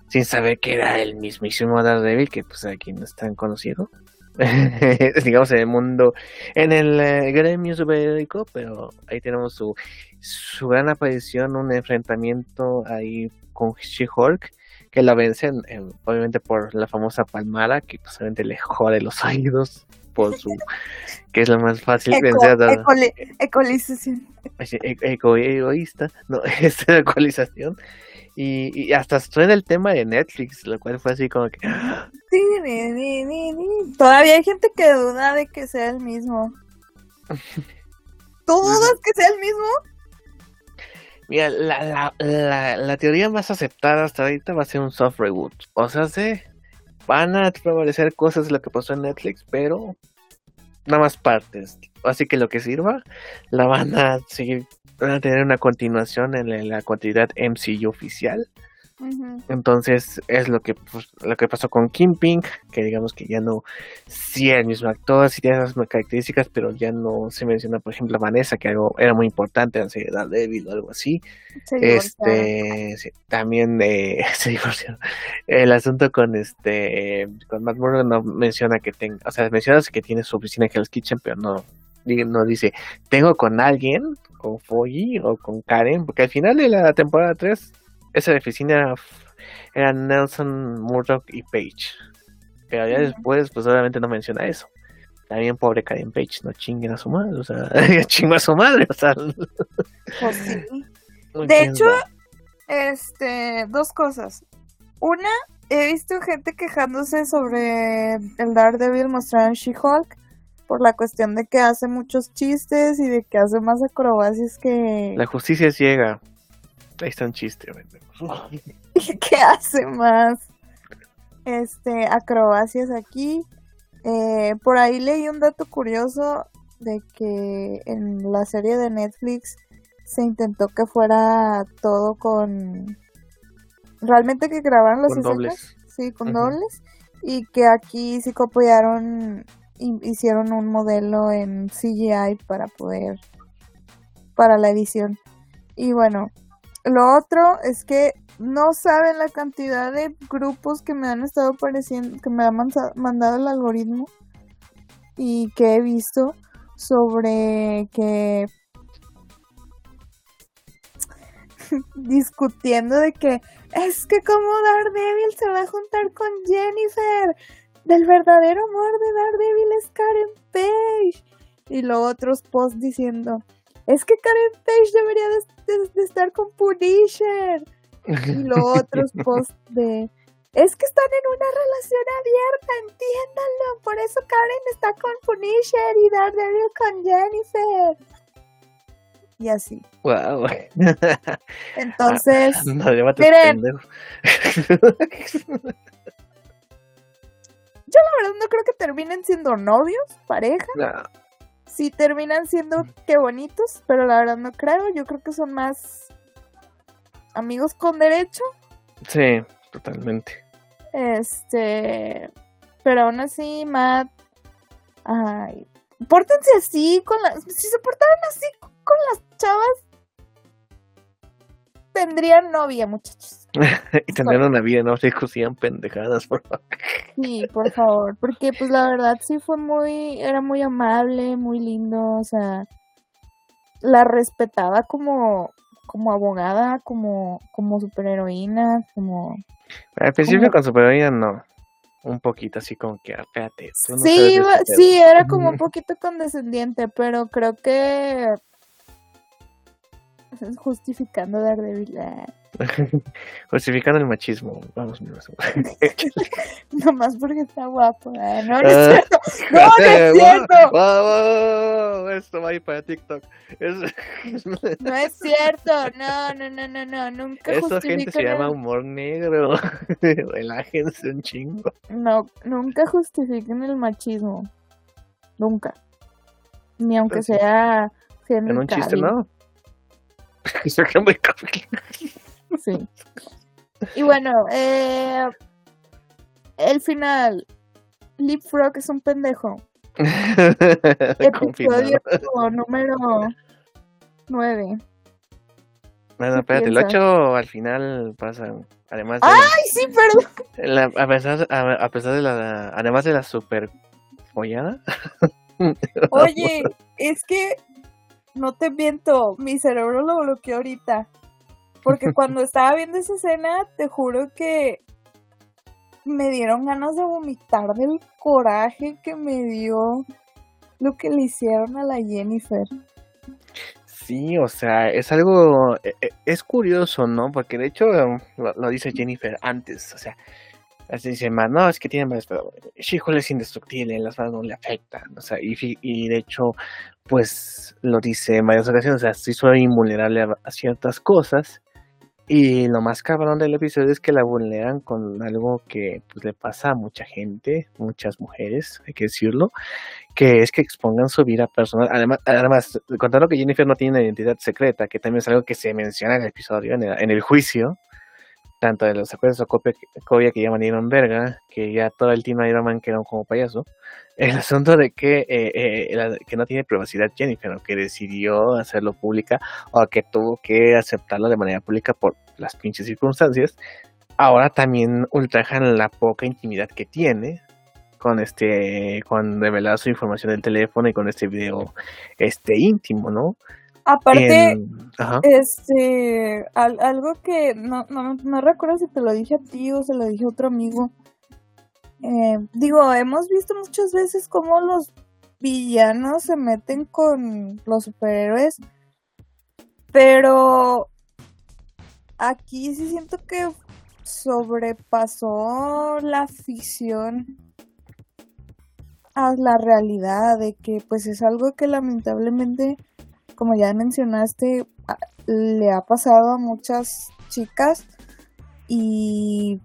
sin saber que era el mismísimo Daredevil, que pues aquí no es tan conocido. digamos en el mundo, en el eh, gremio superhéroico, pero ahí tenemos su, su gran aparición, un enfrentamiento ahí con She-Hulk, que la vencen obviamente por la famosa palmara, que pues obviamente le jode los oídos su que es lo más fácil vencer ecolización. Eco, egoísta no es ecualización. Y, y, hasta suena el tema de Netflix lo cual fue así como que todavía hay gente que duda de que sea el mismo. ¿tú dudas que sea el mismo? Mira, la, la, la, la teoría más aceptada hasta ahorita va a ser un soft reboot. O sea, sí, van a prevalecer cosas de lo que pasó en Netflix, pero nada más partes. Así que lo que sirva, la van a seguir, van a tener una continuación en la continuidad MCU oficial. Entonces es lo que pues, lo que pasó con Pink que digamos que ya no sí era el mismo actor, sí tiene esas características, pero ya no se menciona, por ejemplo, a Vanessa, que algo era muy importante en Seriedad Débil o algo así. este también eh, se divorció. El asunto con este con Matt Murdock no menciona que tenga, o sea, menciona que tiene su oficina en Hell's Kitchen, pero no no dice, tengo con alguien, con Foggy o con Karen, porque al final de la temporada 3 esa oficina era Nelson, Murdoch y Page. Pero ya después, pues obviamente no menciona eso. También pobre Karen Page, no chinguen a su madre, o sea, chingo a su madre, o sea. Pues de hecho, este, dos cosas. Una, he visto gente quejándose sobre el Daredevil mostrado en She-Hulk por la cuestión de que hace muchos chistes y de que hace más acrobacias que... La justicia ciega. Ahí está un chiste. ¿Qué hace más? Este, acrobacias aquí. Eh, por ahí leí un dato curioso de que en la serie de Netflix se intentó que fuera todo con realmente que grabaron las Con escenas, dobles. sí, con dobles, y que aquí sí copiaron, hi- hicieron un modelo en CGI para poder, para la edición. Y bueno, lo otro es que no saben la cantidad de grupos que me han estado apareciendo, que me ha mandado el algoritmo y que he visto sobre que discutiendo de que es que como Daredevil se va a juntar con Jennifer, del verdadero amor de Daredevil es Karen Page. Y luego otros posts diciendo, es que Karen Page debería de, de- de estar con Punisher. Y luego otros posts de, es que están en una relación abierta, entiéndanlo, por eso Karen está con Punisher y Daredevil con Jennifer. Y así. Wow. Entonces, no, llévate miren. yo la verdad no creo que terminen siendo novios, pareja. No, Sí terminan siendo qué bonitos, pero la verdad no creo. Yo creo que son más amigos con derecho. sí, totalmente. Este, pero aún así, Matt, ay, pórtense así con las, si se portaran así con las chavas, tendrían novia, muchachos. y tener una vida, no se discutían pendejadas, por favor. Sí, por favor, porque pues la verdad sí fue muy, era muy amable, muy lindo, o sea, la respetaba como, como abogada, como, como superheroína, como... Al principio Como- con superheroína no. Un poquito así como que, ah, espérate. no Sí, este sí, era como un poquito condescendiente, pero creo que justificando Daredevil, ah, pedo". Justificando el machismo. Vamos, mi nomás porque está guapo, ah, no, no Ah. es cierto, no, no es cierto, Wow, wow, wow, wow, Esto va a ir para TikTok. Es- no es cierto, no, no, no, no, no, nunca Esa gente se llama humor negro. Relájense un chingo. No, nunca justifiquen el machismo. Nunca. Ni aunque Pues sea En un chiste. ¿no? Sí. Y bueno, eh, el final. Leapfrog es un pendejo. Episodio número 9. Bueno, ¿Qué espérate, el piensas? 8 al final pasa. Además de. ¡Ay, sí, perdón! la- a, pesar, a, a pesar de la. Además de la super follada. Oye, es que no te miento, mi cerebro lo bloqueó ahorita. Porque cuando estaba viendo esa escena, te juro que me dieron ganas de vomitar del coraje que me dio lo que le hicieron a la Jennifer. Sí, o sea, es algo, e- e- es curioso, ¿no? Porque de hecho lo, lo dice Jennifer antes, o sea, así dice, "Ma, no, es que tiene más, pero She-Hulk es indestructible, las manos no le afectan, o sea, y, y de hecho, pues lo dice en varias ocasiones, o sea, sí soy invulnerable a, ciertas cosas, y lo más cabrón del episodio es que la vulneran con algo que pues, le pasa a mucha gente, muchas mujeres, hay que decirlo, que es que expongan su vida personal. Además, además contando que Jennifer no tiene una identidad secreta, que también es algo que se menciona en el episodio, en el juicio, tanto de los acuerdos de Sokovia que llaman Iron Verga, que ya todo el team Iron Man quedó como payaso. El asunto de que, eh, eh, que no tiene privacidad Jennifer, o que decidió hacerlo pública, o que tuvo que aceptarlo de manera pública por las pinches circunstancias, ahora también ultrajan la poca intimidad que tiene con este con revelar su información del teléfono y con este video este íntimo, ¿no? Aparte, En- este, al- algo que no, no, no recuerdo si te lo dije a ti o se lo dije a otro amigo. Eh, digo, hemos visto muchas veces cómo los villanos se meten con los superhéroes, pero aquí sí siento que sobrepasó la ficción a la realidad de que pues es algo que lamentablemente como ya mencionaste, a- le ha pasado a muchas chicas y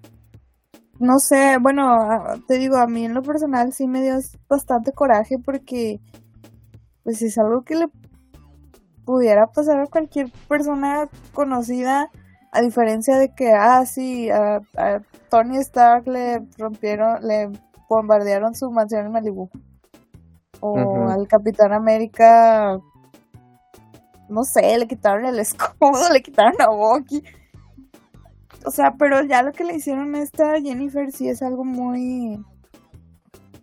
no sé, bueno, a- te digo, a mí en lo personal sí me dio bastante coraje porque pues es algo que le pudiera pasar a cualquier persona conocida A diferencia de que, ah, sí, a, Tony Stark le rompieron, le bombardearon su mansión en Malibu. O al Capitán América, no sé, le quitaron el escudo, le quitaron a Bucky. O sea, pero ya lo que le hicieron a esta Jennifer sí es algo muy,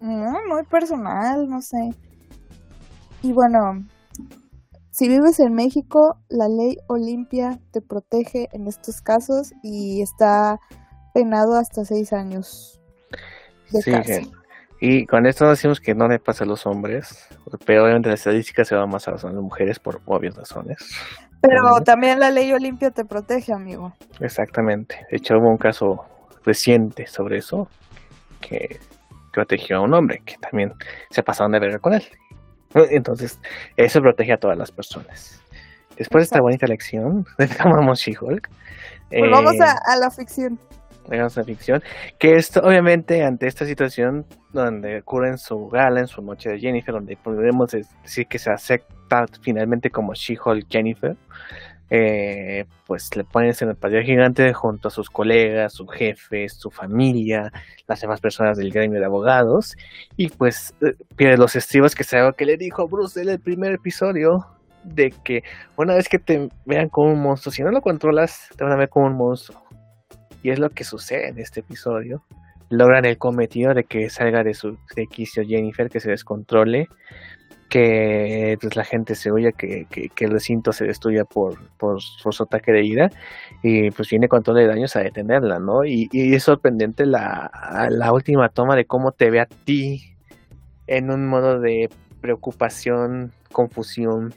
muy, muy personal, no sé. Y bueno, si vives en México, la ley Olimpia te protege en estos casos y está penado hasta seis años de sí, Y con esto decimos que no le pasa a los hombres, pero obviamente la estadística se va más a las mujeres por obvias razones. Pero también la ley Olimpia te protege, amigo. Exactamente. De hecho, hubo un caso reciente sobre eso que protegió a un hombre que también se pasaron de verga con él. Entonces, eso protege a todas las personas. Después de esta bonita lección, llamamos She-Hulk. Pues vamos a, eh, la ficción. La ficción. Que esto, obviamente, ante esta situación donde ocurre en su gala, en su noche de Jennifer, donde podemos decir que se acepta finalmente como She-Hulk Jennifer, eh, pues le ponen en el patio gigante junto a sus colegas, su jefe, su familia, las demás personas del gremio de abogados, y pues eh, pierde los estribos que algo que le dijo Bruce en el primer episodio, de que una vez que te vean como un monstruo, si no lo controlas, te van a ver como un monstruo. Y es lo que sucede en este episodio. Logran el cometido de que salga de su de Jennifer, que se descontrole, que pues, la gente se huya, que, el recinto se destruya por, por, su ataque de ira y pues viene con todo de daños a detenerla, ¿no? Y, es sorprendente la, la, última toma de cómo te ve a ti en un modo de preocupación, confusión,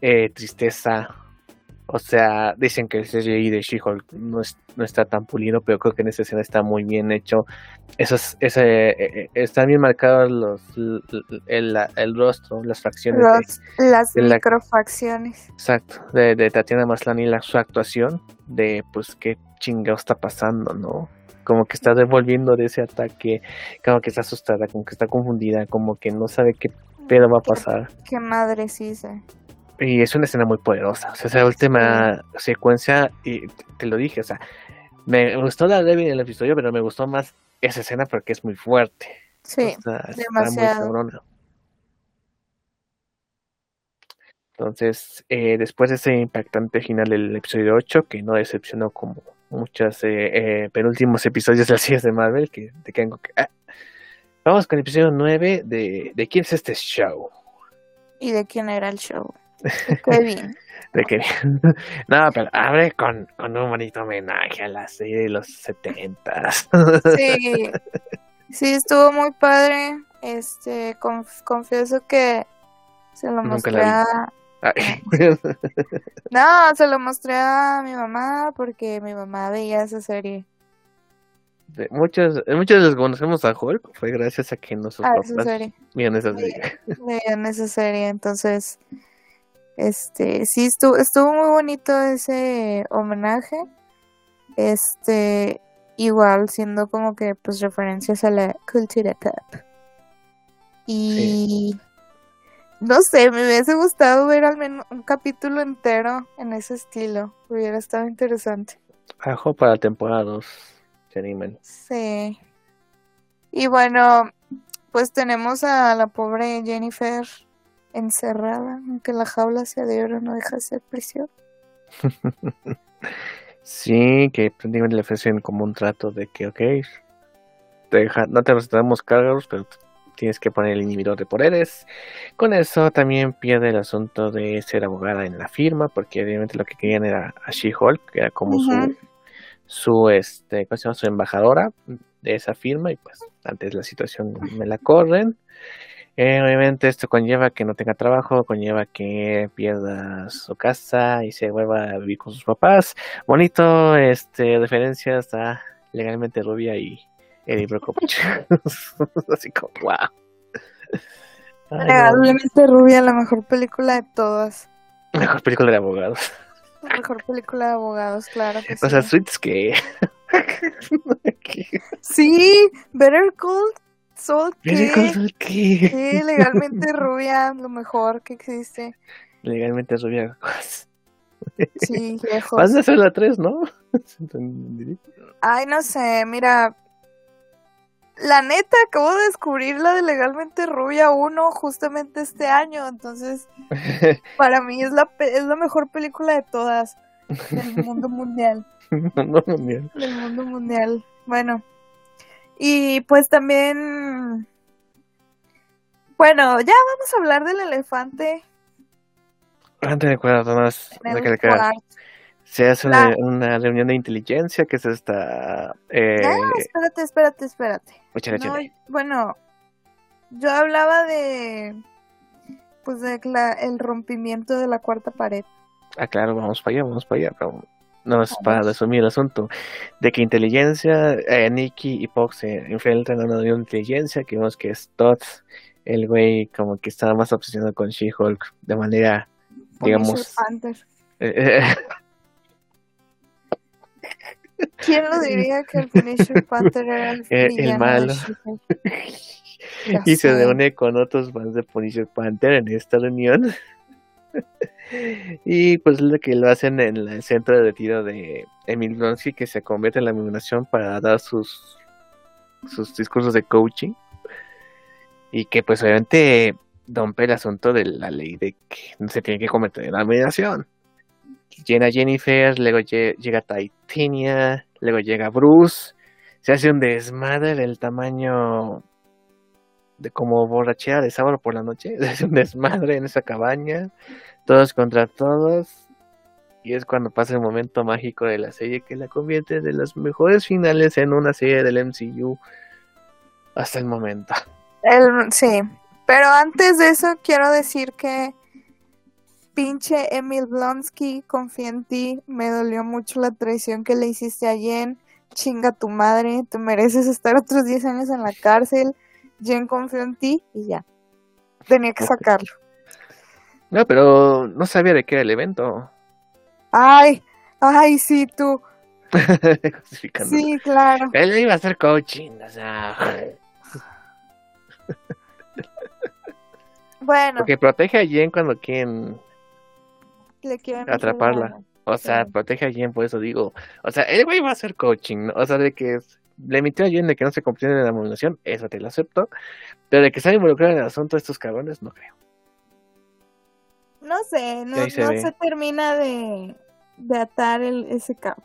eh, tristeza, o sea, dicen que el CGI de She-Hulk no, no está tan pulido, pero creo que en esa escena está muy bien hecho. Eso es, ese, eh, eh, están bien marcados los, el, el, rostro, las facciones. las microfacciones. exacto, de, de Tatiana Maslany, la, su actuación, de pues qué chingado está pasando, ¿no? Como que está devolviendo de ese ataque, como que está asustada, como que está confundida, como que no sabe qué pedo va a pasar. Qué, madre sí, sí. Y es una escena muy poderosa. O sea, esa última secuencia, y te lo dije, o sea, me gustó la Debbie en el episodio, pero me gustó más esa escena porque es muy fuerte. Sí, demasiado. Entonces, eh, después de ese impactante final del episodio 8, que no decepcionó como muchos eh, eh, penúltimos episodios de las series de Marvel, que te tengo que... Ah, vamos con el episodio 9 de, de quién es este show. ¿Y de quién era el show? Qué bien. de que no, pero abre con, con un bonito homenaje a la serie de los setentas. sí, sí, estuvo muy padre. Este, confieso que se lo mostré a... no, se lo mostré a mi mamá porque mi mamá veía esa serie. De muchos, muchos les conocemos a Hulk fue gracias a que nosotros ah, esa serie. esa serie. Veían esa serie, entonces este, sí, estuvo, estuvo muy bonito ese homenaje. Este, igual siendo como que pues referencias a la cultura pop. Y no sé, me hubiese gustado ver al menos un capítulo entero en ese estilo. Hubiera estado interesante. Ajo para temporada 2, Sí. Y bueno, pues tenemos a la pobre Jennifer encerrada, aunque la jaula sea de oro, no deja de ser prisión. sí, que prácticamente le ofrecen como un trato de que, ok, deja, no te damos cargos, pero tienes que poner el inhibidor de poderes. Con eso también pierde el asunto de ser abogada en la firma, porque evidentemente lo que querían era a She-Hulk, que era como su, su, este, ¿cómo se llama? su embajadora de esa firma, y pues antes la situación me la corren. Eh, obviamente esto conlleva que no tenga trabajo, conlleva que pierda su casa y se vuelva a vivir con sus papás. Bonito, este, referencias a legalmente rubia y Eddie Brockovich. Así como, wow. Legalmente rubia, la mejor película de todas. Mejor película de abogados. La mejor película de abogados, claro que sí. O sea, Sweets que... sí, Better Call Sol que. legalmente rubia, lo mejor que existe. Legalmente rubia. Sí, lejos. Vas a hacer la 3, ¿no? Ay, no sé, mira. La neta, acabo de descubrir la de Legalmente Rubia 1 justamente este año, entonces para mí es la, es la mejor película de todas del mundo mundial. mundo mundial. Del mundo mundial. Bueno, y pues también... Bueno, ya vamos a hablar del elefante. Antes de acuerdo, más se hace una, reunión de inteligencia que es esta... Eh... espérate, espérate, espérate. bueno, yo hablaba de... Pues de el rompimiento de la cuarta pared. Ah, claro, vamos para allá, vamos para allá. No es para resumir el asunto. De que inteligencia, eh, Nicky y Pox se enfrentan a una de inteligencia que vemos que es Todd, el güey como que estaba más obsesionado con She-Hulk de manera, digamos... ¿Quién lo diría que el Punisher Panther era el, el malo? y se reúne con otros fans de Punisher Panther en esta reunión. Y pues lo que lo hacen en el centro de retiro de Emil Blonsky, que se convierte en la iluminación para dar sus, sus discursos de coaching. Y que pues obviamente rompe el asunto de la ley de que no se tiene que cometer la mediación llena Jennifer, luego llega Titania, luego llega Bruce, se hace un desmadre del tamaño de como borrachera de sábado por la noche, hace un desmadre en esa cabaña, todos contra todos, y es cuando pasa el momento mágico de la serie que la convierte de los mejores finales en una serie del MCU hasta el momento. El, sí, pero antes de eso quiero decir que pinche Emil Blonsky, confía en ti, me dolió mucho la traición que le hiciste a Jen, chinga tu madre, te mereces estar otros 10 años en la cárcel, Jen confió en ti y ya, tenía que sacarlo. No, pero no sabía de qué era el evento. Ay, ay, sí, tú. sí, claro. Él iba a hacer coaching, o sea. bueno. Porque protege a Jen cuando quieren atraparla. O sea, protege a Jen, por eso digo. O sea, el güey va a hacer coaching, O sea, de que le emitió a Jen de que no se convirtió en la emulación, eso te lo acepto. Pero de que se involucrado en el asunto de estos cabrones, no creo. No sé, no, se, termina de, de atar el, ese cabo.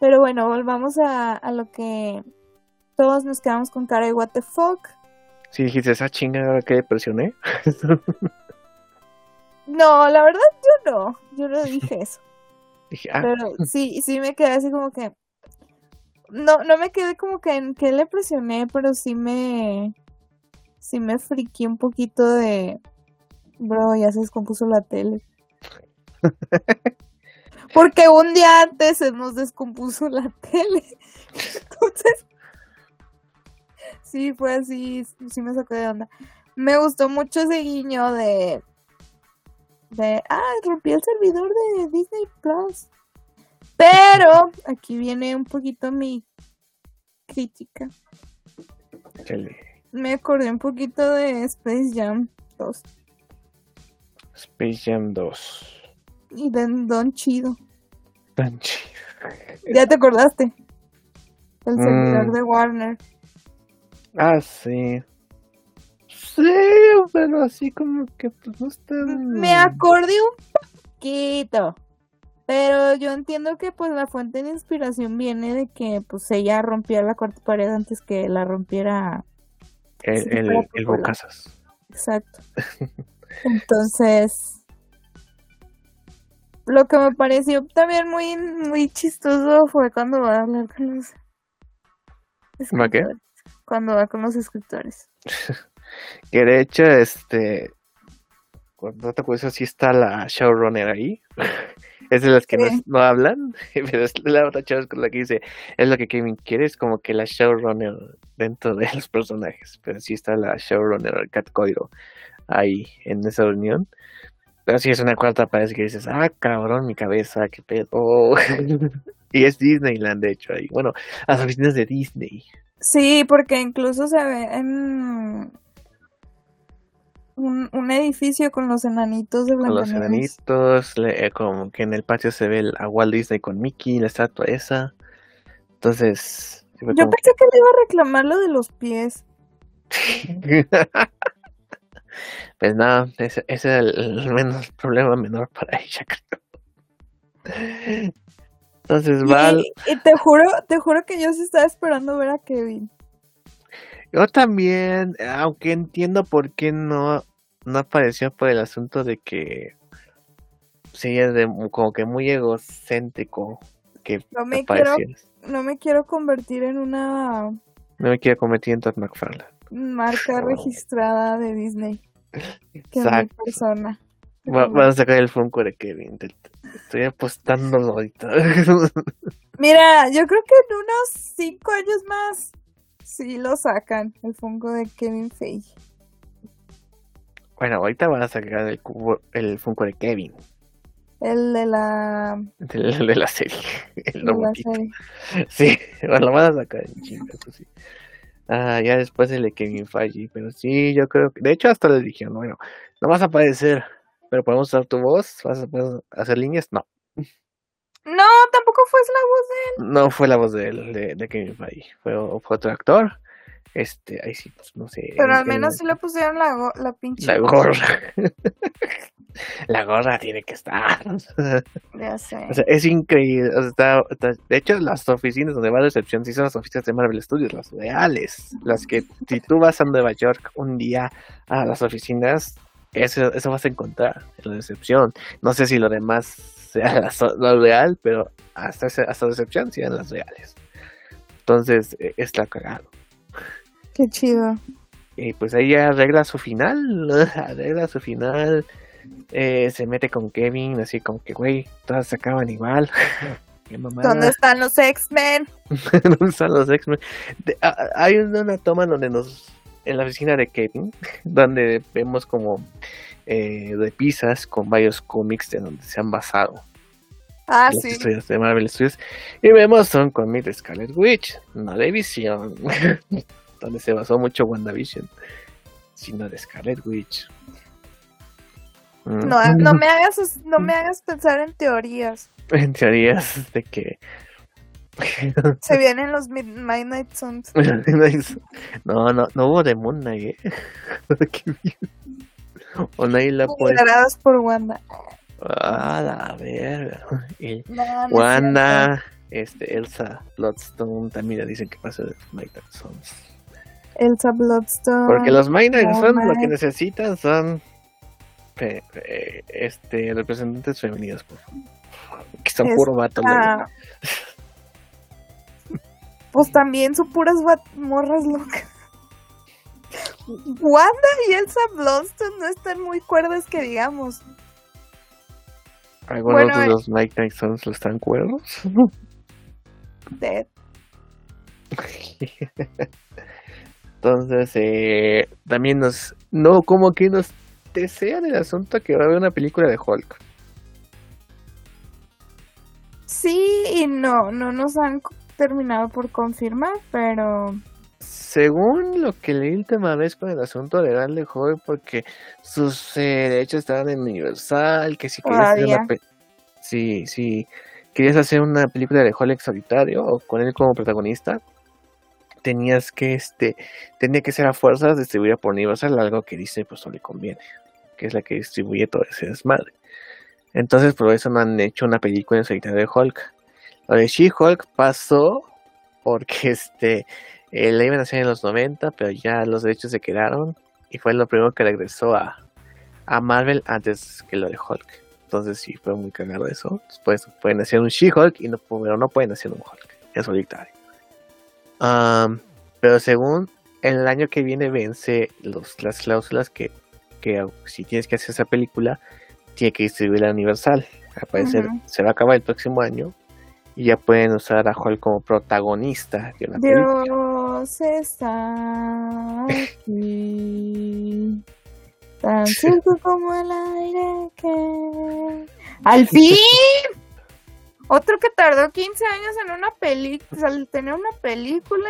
Pero bueno, volvamos a, a lo que todos nos quedamos con cara de what the fuck. Sí, dijiste, esa chinga que presioné. No, la verdad yo no, yo no dije eso. Ah. Pero sí, sí me quedé así como que... No, no me quedé como que en que le presioné, pero sí me... Sí me friqué un poquito de... Bro, ya se descompuso la tele. Porque un día antes se nos descompuso la tele. Entonces... Sí, fue así, sí me sacó de onda. Me gustó mucho ese guiño de de, ah, rompí el servidor de Disney Plus. Pero aquí viene un poquito mi crítica. Me acordé un poquito de Space Jam 2. Space Jam 2. Y de Don Chido. Don Chido. ¿Ya te acordaste? El servidor mm. de Warner. Ah, sí. Sí, pero así como que pues no está... Me acordé un poquito. Pero yo entiendo que pues la fuente de inspiración viene de que pues ella rompiera la cuarta pared antes que la rompiera el, el, Bocasas. Exacto. Entonces, lo que me pareció también muy, muy chistoso fue cuando va a hablar con los qué? Cuando va con los escritores. Que de hecho, este. Cuando te acuerdas, sí está la showrunner ahí. es de las que no, hablan, pero es la otra chava con la que dice, es lo que Kevin quiere, es como que la showrunner dentro de los personajes, pero sí está la showrunner, Cat Coiro, ahí en esa reunión. Pero sí es una cuarta parece que dices, ah, cabrón, mi cabeza, qué pedo. y es Disneyland, de hecho, ahí. Bueno, las oficinas de Disney. Sí, porque incluso se ve en un, un edificio con los enanitos de Con los Blancanieves. enanitos, le- eh, como que en el patio se ve el, a Walt Disney con Mickey, la estatua esa. Entonces, Yo como pensé que le iba a reclamar lo de los pies. Pues nada, ese, ese era el, el menos problema menor para ella, creo. Entonces, Val, Y, y te juro, te juro que yo sí estaba esperando ver a Kevin. Yo también, aunque entiendo por qué no, no apareció por el asunto de que sí es de, como que muy egocéntrico que No me quiero, no me quiero convertir en una No me quiero convertir en Todd McFarlane. marca registrada de Disney. Que es mi Exacto. persona. Va- Van a sacar el Funko de Kevin. Estoy apostando ahorita. Mira, yo creo que en unos cinco años más sí lo sacan, el Funko de Kevin Feige. bueno, ahorita van a sacar el, cubo, el Funko de Kevin. El de la, De, la- de la serie. El de la serie. Sí, bueno, lo van a sacar en sí. Ah, ya después el de Kevin Feige. Pero sí, yo creo que. De hecho, hasta le dijeron, bueno, no vas a aparecer. Pero podemos usar tu voz. ¿Vas a poder hacer líneas? No. No, tampoco fue la voz de él. No fue la voz de, él, de, de Kevin Feige. Fue, fue otro actor. Este, ahí sí, pues no sé. Pero al menos sí le pusieron la, go- la pinche. La gorra. la gorra tiene que estar. Ya sé. O sea, es increíble. o sea, está- está- de hecho, las oficinas donde va la recepción sí son las oficinas de Marvel Studios, las reales. Las que si tú vas a Nueva York un día a las oficinas, eso, eso vas a encontrar en la recepción. No sé si lo demás sea la real, pero hasta, hasta la recepción sí eran las reales. Entonces, eh, está cagado. Qué chido. Y pues ahí arregla su final, arregla su final, eh, se mete con Kevin, así como que, güey, todas se acaban igual. ¿Dónde están los X-Men? ¿Dónde están los X-Men? Hay una, una toma donde nos, en la oficina de Kevin, donde vemos como eh, repisas con varios cómics de donde se han basado Ah, sí. de Marvel Studios. Y vemos un cómic de Scarlet Witch, no de Vision, donde se basó mucho WandaVision, sino de Scarlet Witch. Mm. No, no me hagas, no me hagas pensar en teorías. En teorías de que. Se vienen los Mid- Midnight Suns. no, no, no hubo de Moon Knight, ¿eh? Qué bien. O nadie la puede. Por Wanda. Ah, la verga. Y No, no. Wanda, este, Elsa, Bloodstone también le dicen que pasa de Mighty Sons. Elsa Bloodstone. Porque los Mighty Oh Sons lo que necesitan son pe- pe- este representantes femeninos, por favor. Que son Es- puro vato. Pues también son puras morras locas. Wanda y Elsa Bloodstone no están muy cuerdas que digamos. Algunos bueno, de eh. los Mighty Sons lo están cuerdos. Dead. Entonces, eh, también nos. No, como que nos desean el asunto que va a haber una película de Hulk. Sí y no, no nos han terminado por confirmar, pero Según lo que leí la última vez con el asunto de darle Hulk, porque sus eh, derechos estaban en Universal, que si querías hacer una pe- querías hacer una película de Hulk solitario o con él como protagonista, tenías que este tenía que ser a fuerzas distribuida por Universal, algo que dice pues no le conviene, que es la que distribuye todo ese desmadre. Entonces por eso no han hecho una película en solitario de Hulk. Lo de She-Hulk pasó porque este eh, la iban a hacer en los 90, pero ya los derechos se quedaron y fue lo primero que regresó a, a Marvel antes que lo de Hulk. Entonces sí fue muy cagado eso. Después pueden hacer un She-Hulk y no, pero no pueden hacer un Hulk en solitario. Am, pero según el año que viene vence los, las cláusulas que, que si tienes que hacer esa película, tiene que distribuirla a Universal. Al parecer Ujú. se va a acabar el próximo año y ya pueden usar a Hulk como protagonista de una película. Dios está aquí. Tan cierto como el aire que. ¡Al fin! Otro que tardó 15 años en una película, tener una película.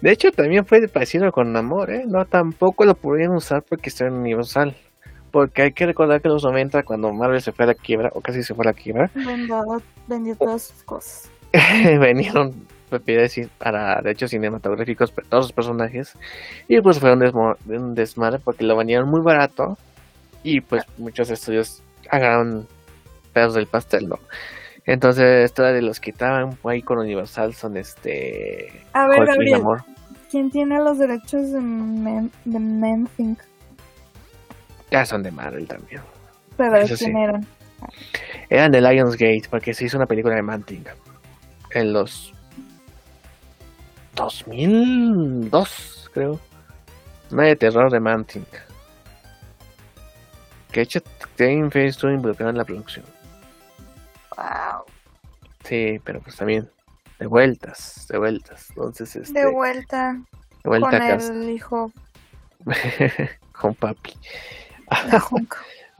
De hecho, también fue parecido con Namor, ¿eh? No, tampoco lo pudieron usar porque está en Universal. Porque hay que recordar que en los 90, cuando Marvel se fue a la quiebra, o casi se fue a la quiebra, vendió todas sus cosas. venían decir para derechos cinematográficos todos los personajes. Y pues fue un, un desmadre porque lo vendieron muy barato. Y pues muchos estudios agarraron pedazos del pastel, ¿no? Entonces, todas de los que estaban ahí con Universal son este. A ver, Gabriel, ¿quién tiene los derechos de Men, de Think? Ya son de Marvel también. Pero ¿de quién eran? Eran de Lionsgate, porque se hizo una película de Manting en los 2002, creo. Una de terror de Manting. Que hecho Game Face estuvo involucrado en la producción. Wow. Sí, pero pues también de vueltas, de vueltas. Entonces, este, de vuelta. De vuelta con a casa. el hijo. con papi.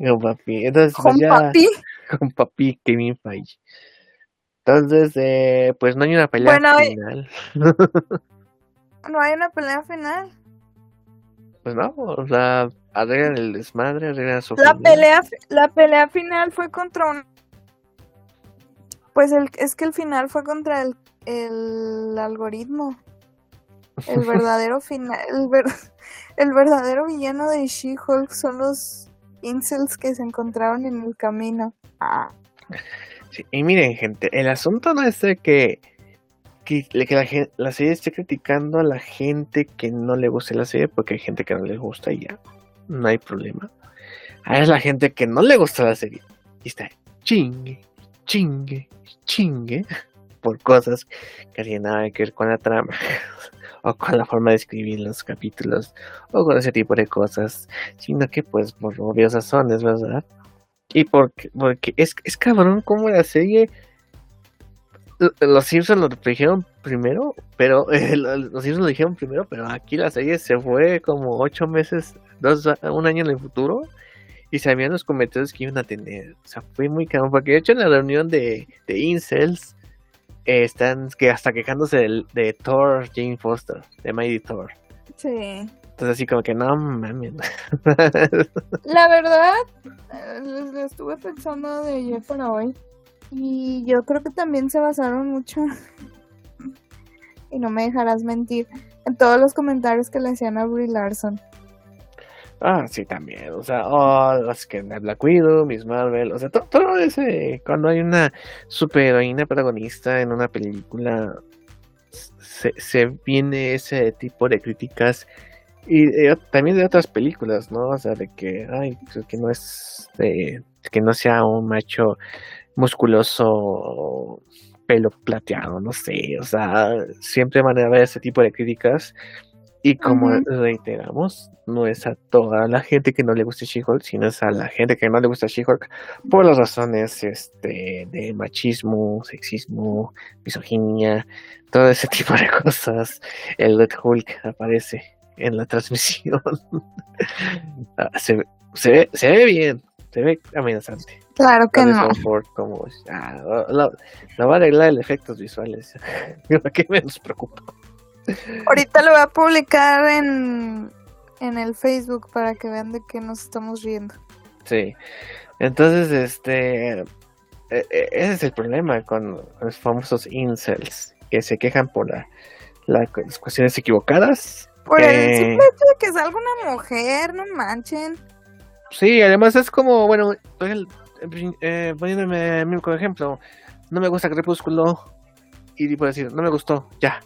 con papi. Entonces, pues, ¿Con papi? Con papi Kevin Feige. Entonces, eh, pues no hay una pelea final. no hay una pelea final. Pues no, o sea, arreglan el desmadre, arreglan su la pelea La pelea final fue contra un pues el, es que el final fue contra el, el algoritmo. El verdadero final, el, el verdadero villano de She-Hulk son los incels que se encontraron en el camino. Ah. Y miren, gente, el asunto no es de que, que, la, la, serie esté criticando a la gente que no le guste la serie, porque hay gente que no le gusta y ya, no hay problema. Ahora es la gente que no le gusta la serie y está chingue, chingue, chingue por cosas que tienen nada que ver con la trama o con la forma de escribir los capítulos o con ese tipo de cosas, sino que pues por obvias razones, ¿verdad? Y porque, porque es, es cabrón como la serie los Simpsons lo dijeron primero, pero los Simpsons lo dijeron primero, pero aquí la serie se fue como ocho meses, dos, un año en el futuro y sabían los comentarios que iban a tener. O sea, fue muy caro. Porque de hecho en la reunión de, de Incels eh, están que hasta quejándose de, de, Thor, Jane Foster, de Mighty Thor. Sí. Entonces así como que no mames. La verdad, lo estuve pensando de ayer para hoy. Y yo creo que también se basaron mucho, y no me dejarás mentir, en todos los comentarios que le hacían a Brie Larson. Ah, sí, también. O sea, oh, las que Black Widow, Miss Marvel, o sea, todo ese. Cuando hay una superheroína protagonista en una película, se, se viene ese tipo de críticas. Y también de otras películas, ¿no? O sea, de que, ay, pues, que no es. De, que no sea un macho musculoso, pelo plateado, no sé. O sea, siempre van a haber ese tipo de críticas. Y como reiteramos, no es a toda la gente que no le gusta She-Hulk, sino es a la gente que no le gusta She-Hulk por las razones este, de machismo, sexismo, misoginia, todo ese tipo de cosas. El Red Hulk aparece en la transmisión. Se, se, ve, se ve bien, se ve amenazante. Claro que no. Como, ah, lo, va a arreglar el efectos visuales. ¿Qué menos preocupa? Ahorita lo voy a publicar en, en el Facebook para que vean de qué nos estamos riendo. Sí. Entonces, este. E, e, ese es el problema con los famosos incels que se quejan por la, las cuestiones equivocadas. Por el simple hecho de que salga una mujer, no manchen. Sí, además es como, bueno, eh, poniéndome como ejemplo, no me gusta Crepúsculo y puedo decir, no me gustó, ya,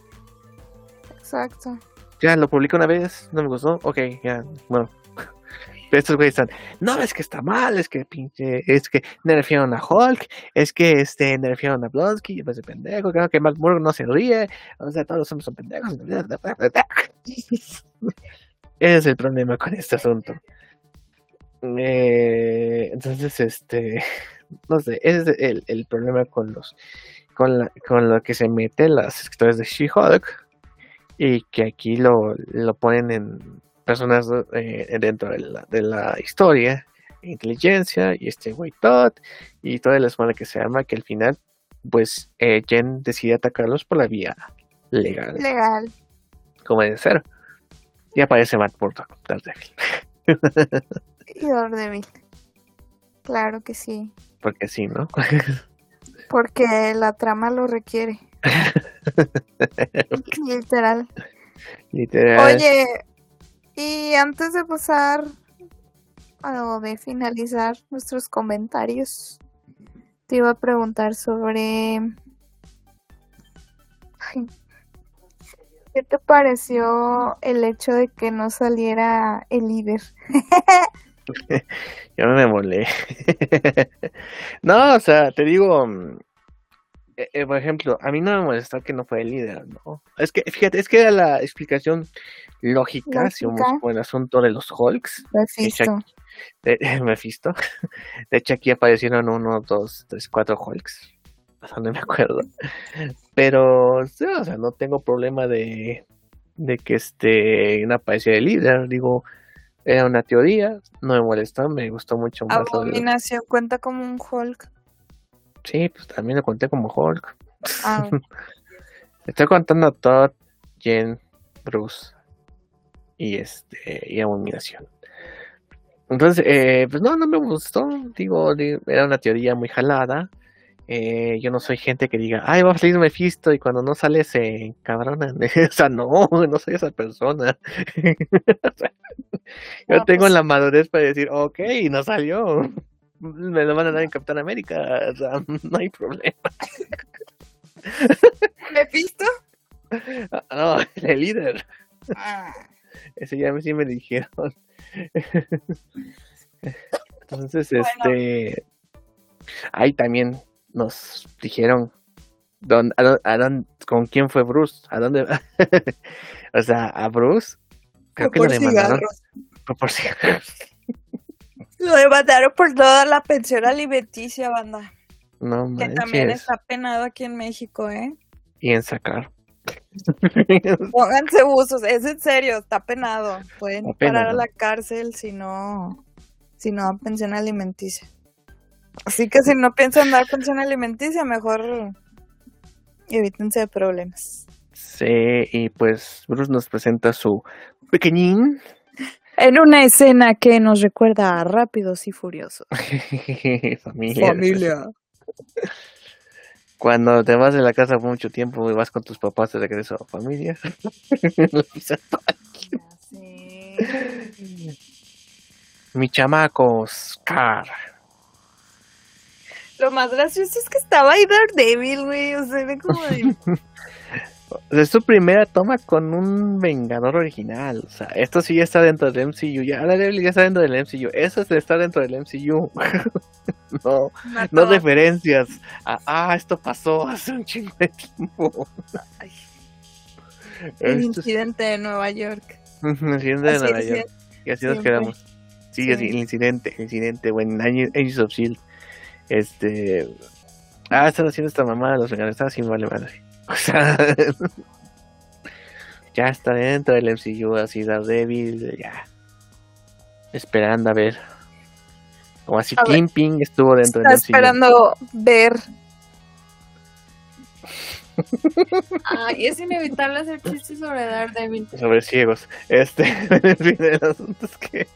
Exacto. Ya lo publiqué una vez, no me gustó, ok, ya, bueno. Estos güeyes están, no, es que está mal, es que pinche, es que nerfearon a Hulk, es que este, nerfearon a Blonsky, pues de pendejo, creo que Mark no se ríe, o sea, todos los hombres son pendejos. Ese es el problema con este asunto. Eh, entonces, este, no sé, ese es el, el problema con los, con, la, con lo que se meten las escritores de She-Hulk y que aquí lo, lo ponen en personas eh, dentro de la, de la historia, inteligencia y este güey Todd y toda la semana que se llama que al final pues eh, Jen decide atacarlos por la vía legal. Legal. como debe ser. Y aparece Matt Murdock, Daredevil. y Daredevil. Claro que sí. Porque sí, ¿no? Porque la trama lo requiere. Literal. Literal. Oye, y antes de pasar o de finalizar nuestros comentarios, te iba a preguntar sobre ¿Qué te pareció el hecho de que no saliera el líder? Yo me molé. no, o sea, te digo, mm, eh, eh, por ejemplo, a mí no me molesta que no fue el líder, ¿no? Es que, fíjate, es que era la explicación lógica, si vamos con el asunto de los Hulks. Mephisto. De, Mephisto. De hecho, aquí aparecieron uno, dos, tres, cuatro Hulks. No me acuerdo. Pero, o sea, no tengo problema de, de que este, una apareciera el líder. Digo, era una teoría, no me molestó, me gustó mucho más. Abominación cuenta como un Hulk. Sí, pues también lo conté como Hulk. Ah. Estoy contando a Todd, Jen, Bruce y este y Abominación. Entonces, eh, pues no, no me gustó. Digo, era una teoría muy jalada. Eh, yo no soy gente que diga, ay, va a salir Mephisto y cuando no sale se cabrona. o sea, no, no soy esa persona. yo tengo la madurez para decir, ok, no salió. Me lo van a dar en Capitán América. O sea, no hay problema. ¿Mephisto? No, el líder. Ah. Ese ya sí me dijeron. Entonces, este. Ahí también nos dijeron con quién fue Bruce, a dónde o sea, a Bruce creo que lo demandaron por Lo demandaron por toda la pensión alimenticia, banda. No Que también está penado aquí en México, ¿eh? Y en sacar. Pónganse buzos, es en serio, está penado. Pueden parar a la cárcel si no, si no dan pensión alimenticia. Así que si no piensan dar pensión alimenticia, mejor evítense de problemas. Sí, y pues Bruce nos presenta su pequeñín. En una escena que nos recuerda a Rápidos y Furiosos. Familia. Familia. Cuando te vas de la casa por mucho tiempo y vas con tus papás de regreso a familia. sí. Mi chamaco, Scar. Lo más gracioso es que estaba ahí Daredevil, güey. O sea, como de... es su primera toma con un Vengador original. O sea, esto sí ya está dentro del MCU. Ya Daredevil ya está dentro del MCU. Eso está dentro del MCU. no, no referencias ah, esto pasó hace un chingo de tiempo. El incidente de Nueva York. el incidente de Nueva York. Y así nos quedamos. Sí, así, el incidente, el incidente, bueno, Agents of Shield. Este. Ah, están haciendo esta mamada los Vengadores. Está así, vale madre. O sea. ya está dentro del MCU, así débil, ya. Esperando a ver. Como así, Kimping estuvo dentro del MCU. esperando ver. Ay, es inevitable hacer chistes sobre Daredevil. Sobre ciegos. Este, en fin, el asunto es que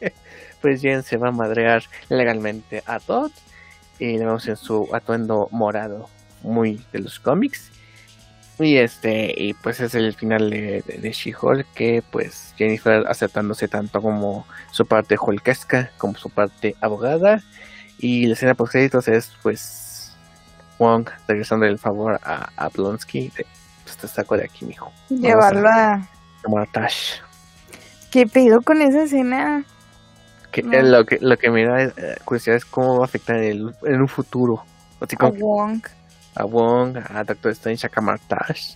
pues Jen se va a madrear legalmente a Todd y le vemos en su atuendo morado muy de los cómics y este y pues es el final de, de, She-Hulk que pues Jennifer aceptándose tanto como su parte hulkesca como su parte abogada y la escena post créditos es pues Wong regresando el favor a, a Blonsky de pues te saco de aquí mijo llevarlo a como a Tash ¿qué pido con esa escena? Que, lo que lo que me da eh, curiosidad es cómo va a afectar en, en un futuro. a Wong. A Wong, a Doctor Strange, a Kamartash.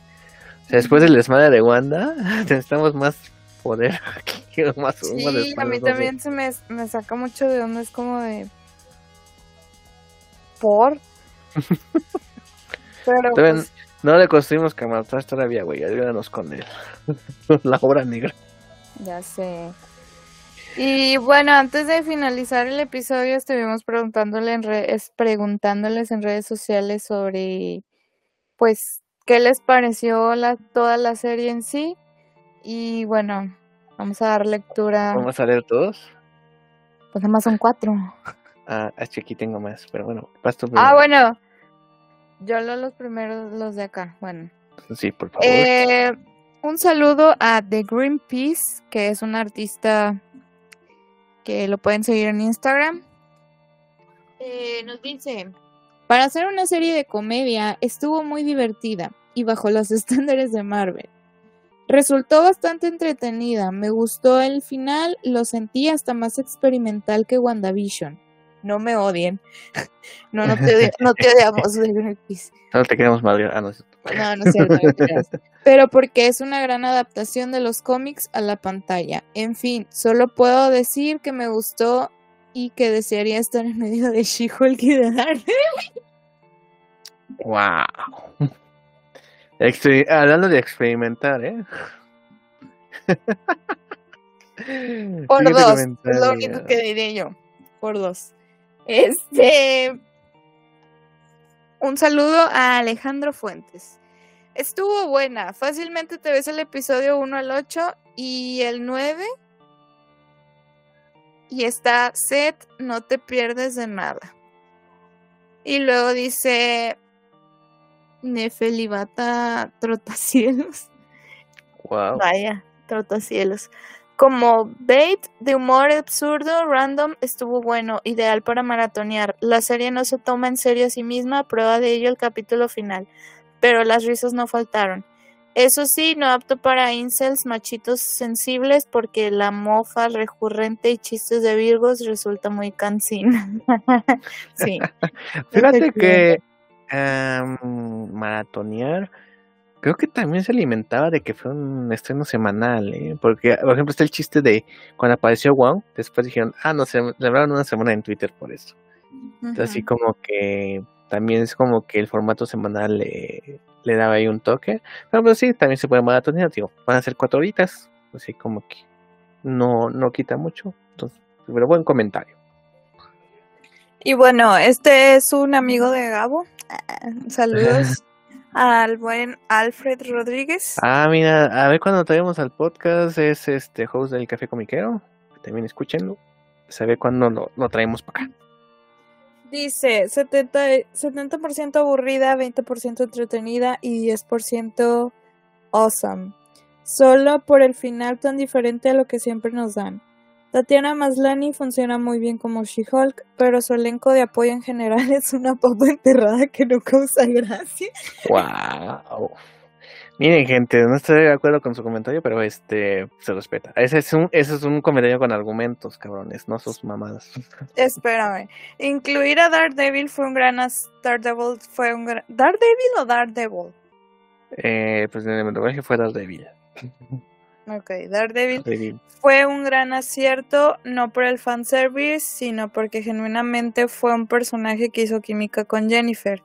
O sea, después del desmadre de Wanda, necesitamos más poder aquí, más Sí, a mí también se me, me saca mucho de onda, es como de... ¿Por? Pero pues No le construimos Kamartash todavía, güey, ayúdanos con él. La obra negra. Ya sé. Y bueno, antes de finalizar el episodio, estuvimos preguntándole en preguntándoles en redes sociales sobre, pues, qué les pareció la, toda la serie en sí. Y bueno, vamos a dar lectura. ¿Vamos a leer todos? Pues nada más son cuatro. Ah, es que aquí tengo más, pero bueno, vas tú Ah, bueno. Yo leo los primeros, los de acá. Bueno. Sí, por favor. Eh, un saludo a The Greenpeace, que es un artista que lo pueden seguir en Instagram. Eh, nos dice, para hacer una serie de comedia estuvo muy divertida y bajo los estándares de Marvel. Resultó bastante entretenida, me gustó el final, lo sentí hasta más experimental que WandaVision. No me odien. No, no te, odi- no te odiamos. Solo te queremos madre. Ah, no. No, no es cierto, no. Pero porque es una gran adaptación de los cómics a la pantalla. En fin, solo puedo decir que me gustó y que desearía estar en medio de She-Hulk y de Daredevil. Wow. Exper- Hablando de experimentar, ¿eh? Por dos, es lo único que diré yo. Por dos. Este. Un saludo a Alejandro Fuentes. Estuvo buena. Fácilmente te ves el episodio 1 al 8 y el 9. Y está set, no te pierdes de nada. Y luego dice Nefelibata Trotacielos. Wow. Vaya, trotacielos. Como bait de humor absurdo, random, estuvo bueno, ideal para maratonear. La serie no se toma en serio a sí misma, prueba de ello el capítulo final, pero las risas no faltaron. Eso sí, no apto para incels machitos sensibles porque la mofa recurrente y chistes de virgos resulta muy cansina. sí. Fíjate que em, maratonear, creo que también se alimentaba de que fue un estreno semanal, ¿eh? Porque, por ejemplo, está el chiste de cuando apareció Wong, después dijeron, ah, no, se celebraron una semana en Twitter por eso. Entonces, así como que también es como que el formato semanal le, le daba ahí un toque. Pero pues sí, también se puede maratonear, digo, van a ser cuatro horitas, así como que no, no quita mucho. Entonces, pero buen comentario. Y bueno, este es un amigo de Gabo. Ah, Saludos al buen Alfred Rodríguez. Ah, mira, a ver cuando traemos al podcast es este host del Café Comiquero. También escúchenlo. Se ve cuando lo, lo traemos para acá. Dice 70, 70% aburrida, 20% entretenida y 10% awesome. Solo por el final tan diferente a lo que siempre nos dan. Tatiana Maslany funciona muy bien como She-Hulk, pero su elenco de apoyo en general es una papa enterrada que no causa gracia. ¡Wow! Miren, gente, no estoy de acuerdo con su comentario, pero este se respeta. Ese es un, ese es un comentario con argumentos, cabrones, no sus mamadas. Espérame. Incluir a Daredevil fue un gran Daredevil fue un gran Daredevil o Daredevil. Eh, pues en el doblaje fue Daredevil. Ok, Daredevil fue un gran acierto, no por el fanservice, sino porque genuinamente fue un personaje que hizo química con Jennifer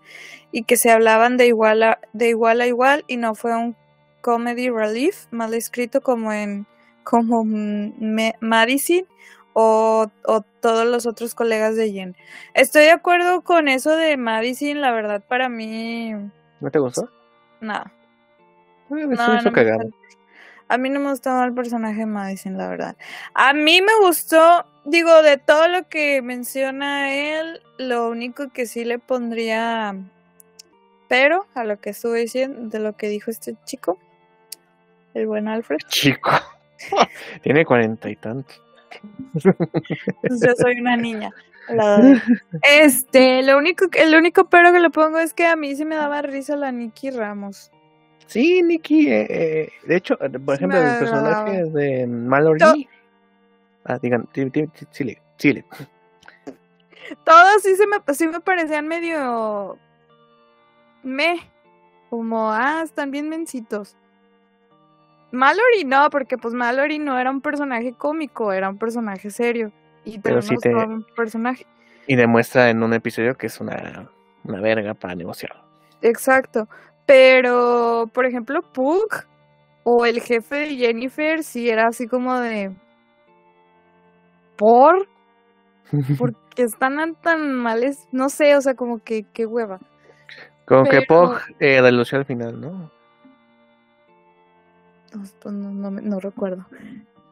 y que se hablaban de igual a, de igual, a igual y no fue un comedy relief mal escrito como en como Me- Madison o, o todos los otros colegas de Jen. Estoy de acuerdo con eso de Madison, la verdad para mí ¿No te gustó? nada. Eh, No, no me cagado. A mí no me gustaba el personaje de Madison, la verdad. A mí me gustó, digo, de todo lo que menciona él, lo único que sí le pondría pero a lo que estuve diciendo, de lo que dijo este chico, el buen Alfred. Chico. Tiene cuarenta y tantos. Pues yo soy una niña. la. Este, lo único el único pero que le pongo es que a mí sí me daba risa la Nikki Ramos. Sí, Nikki. eh, eh, de hecho, eh, por ejemplo, me el personaje de Mallory. To- Ah, digan, sí, sí, sí, sí, le- sí le- Todos sí se me, sí me parecían medio me, como ah, están bien mencitos. Mallory no, porque pues Mallory no era un personaje cómico, era un personaje serio. Y Pero sí te- un personaje. Y demuestra en un episodio que es una, una verga para negociar. Exacto. Pero, por ejemplo, Pug o el jefe de Jennifer sí era así como de por porque están tan males, no sé, o sea, como que qué hueva. Como que Pog eh, relució al final, ¿no? no, no, no recuerdo.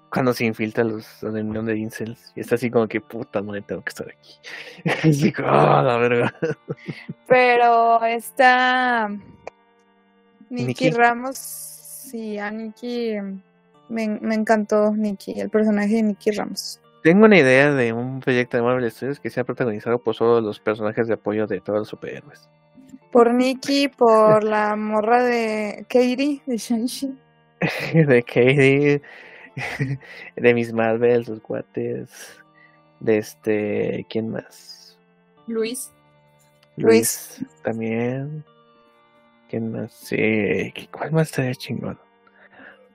Cuando se infiltra los, los de de incels. Y está así como que puta madre, tengo que estar aquí. así como, oh, la verga. Pero está. Nikki, Ramos. Sí, a Nikki. Me, me encantó Nikki, el personaje de Nikki Ramos. Tengo una idea de un proyecto de Marvel Studios que sea protagonizado por todos los personajes de apoyo de todos los superhéroes. Por Nikki, por la morra de Katie, de Shang-Chi. de Katie, de Miss Marvel, sus cuates, de este, ¿quién más? Luis. Luis, también. ¿Quién más? Sí, ¿cuál más estaría chingón?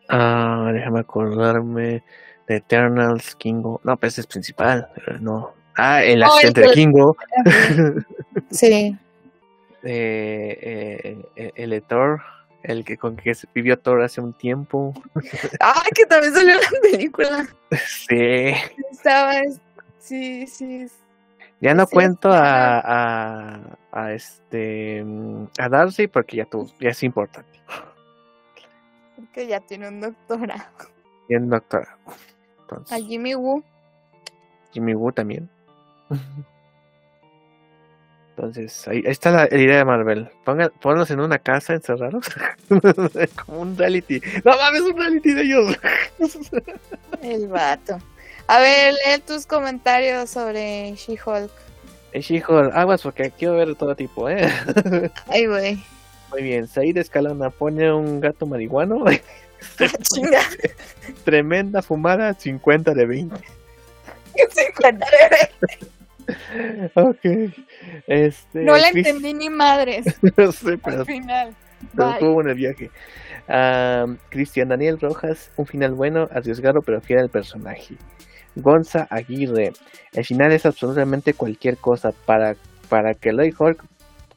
Ah, déjame acordarme de Eternals, Kingo. No, pues es principal, no. Ah, el asistente de Kingo. sí. Eh, eh, el Thor, el que con que vivió Thor hace un tiempo. Ah, que también salió la película. Sí. Estaba, sí, sí. Ya no cuento a, a, a, este a Darcy porque ya tuvo, ya es importante. Porque ya tiene un doctorado. Tiene un doctorado. a Jimmy Woo. Jimmy Woo también. Entonces, ahí, está la, idea de Marvel. Pongan, en una casa encerrados. Como un reality. No mames, un reality de ellos. El vato. A ver, lee tus comentarios sobre She-Hulk. She-Hulk, aguas porque quiero ver todo tipo, ¿eh? Ay, güey. Muy bien, Said Escalona pone un gato marihuano. Tremenda fumada, 50 de 20. 50 de 20. ok. Este, no la entendí ni madres. no sé, pero, Al final. Pero estuvo en el viaje. Cristian Daniel Rojas, un final bueno, arriesgado pero fiel al personaje. Gonza Aguirre, el final es absolutamente cualquier cosa para, para que el Rey Hulk,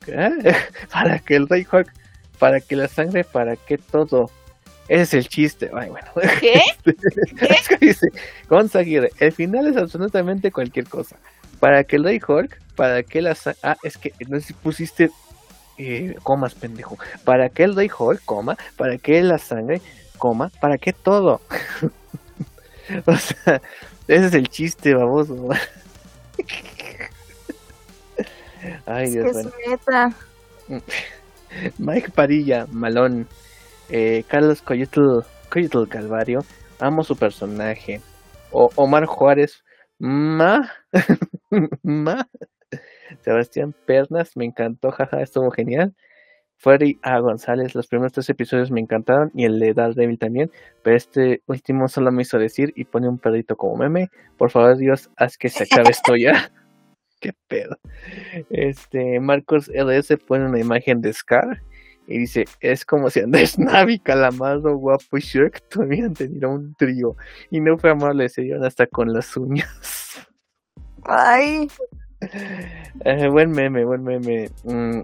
¿eh? para que el Rey Hulk, para que la sangre, para que todo. Ese es el chiste. Ay, bueno. ¿Qué? dice Gonza Aguirre, el final es absolutamente cualquier cosa para que el Rey Hulk, para que la ah, es que no sé si pusiste eh, comas, pendejo. Para que el Rey Hulk, coma, para que la sangre, coma, para que todo. o sea, ese es el chiste, baboso. Ay, Dios mío. Mike Padilla, Malón. Eh, Carlos Coyotl, Coyotl Calvario. Amo su personaje. O Omar Juárez. Ma. Ma. Sebastián Pernas, me encantó, jaja, estuvo genial. Freddy A. González, los primeros tres episodios me encantaron y el de Daredevil también, pero este último solo me hizo decir y pone un perrito como meme. Por favor, Dios, haz que se acabe esto ya. Qué pedo. Este, Marcos LS pone una imagen de Scar y dice, es como si Andrés Navi, Calamardo, Guapo y Shrek tuvieran tenido un trío y no fue amable, se dieron hasta con las uñas. Ay. Eh, buen meme, buen meme. Mm,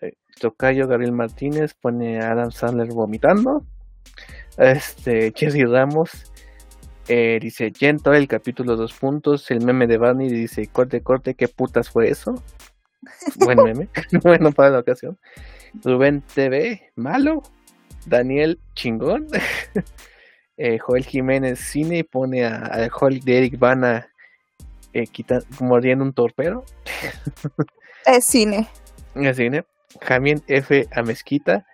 eh, Tocayo Gabriel Martínez pone a Adam Sandler vomitando. Este, Cherry Ramos eh, dice, Yento, el capítulo dos puntos, el meme de Barney dice, corte, corte, ¿qué putas fue eso? Buen meme, bueno para la ocasión. Rubén TV, malo. Daniel, chingón. Joel Jiménez, cine, pone a, a Hulk de Eric Bana eh, mordiendo un torpedo. Es cine. Es cine. Jamien F. a Mezquita.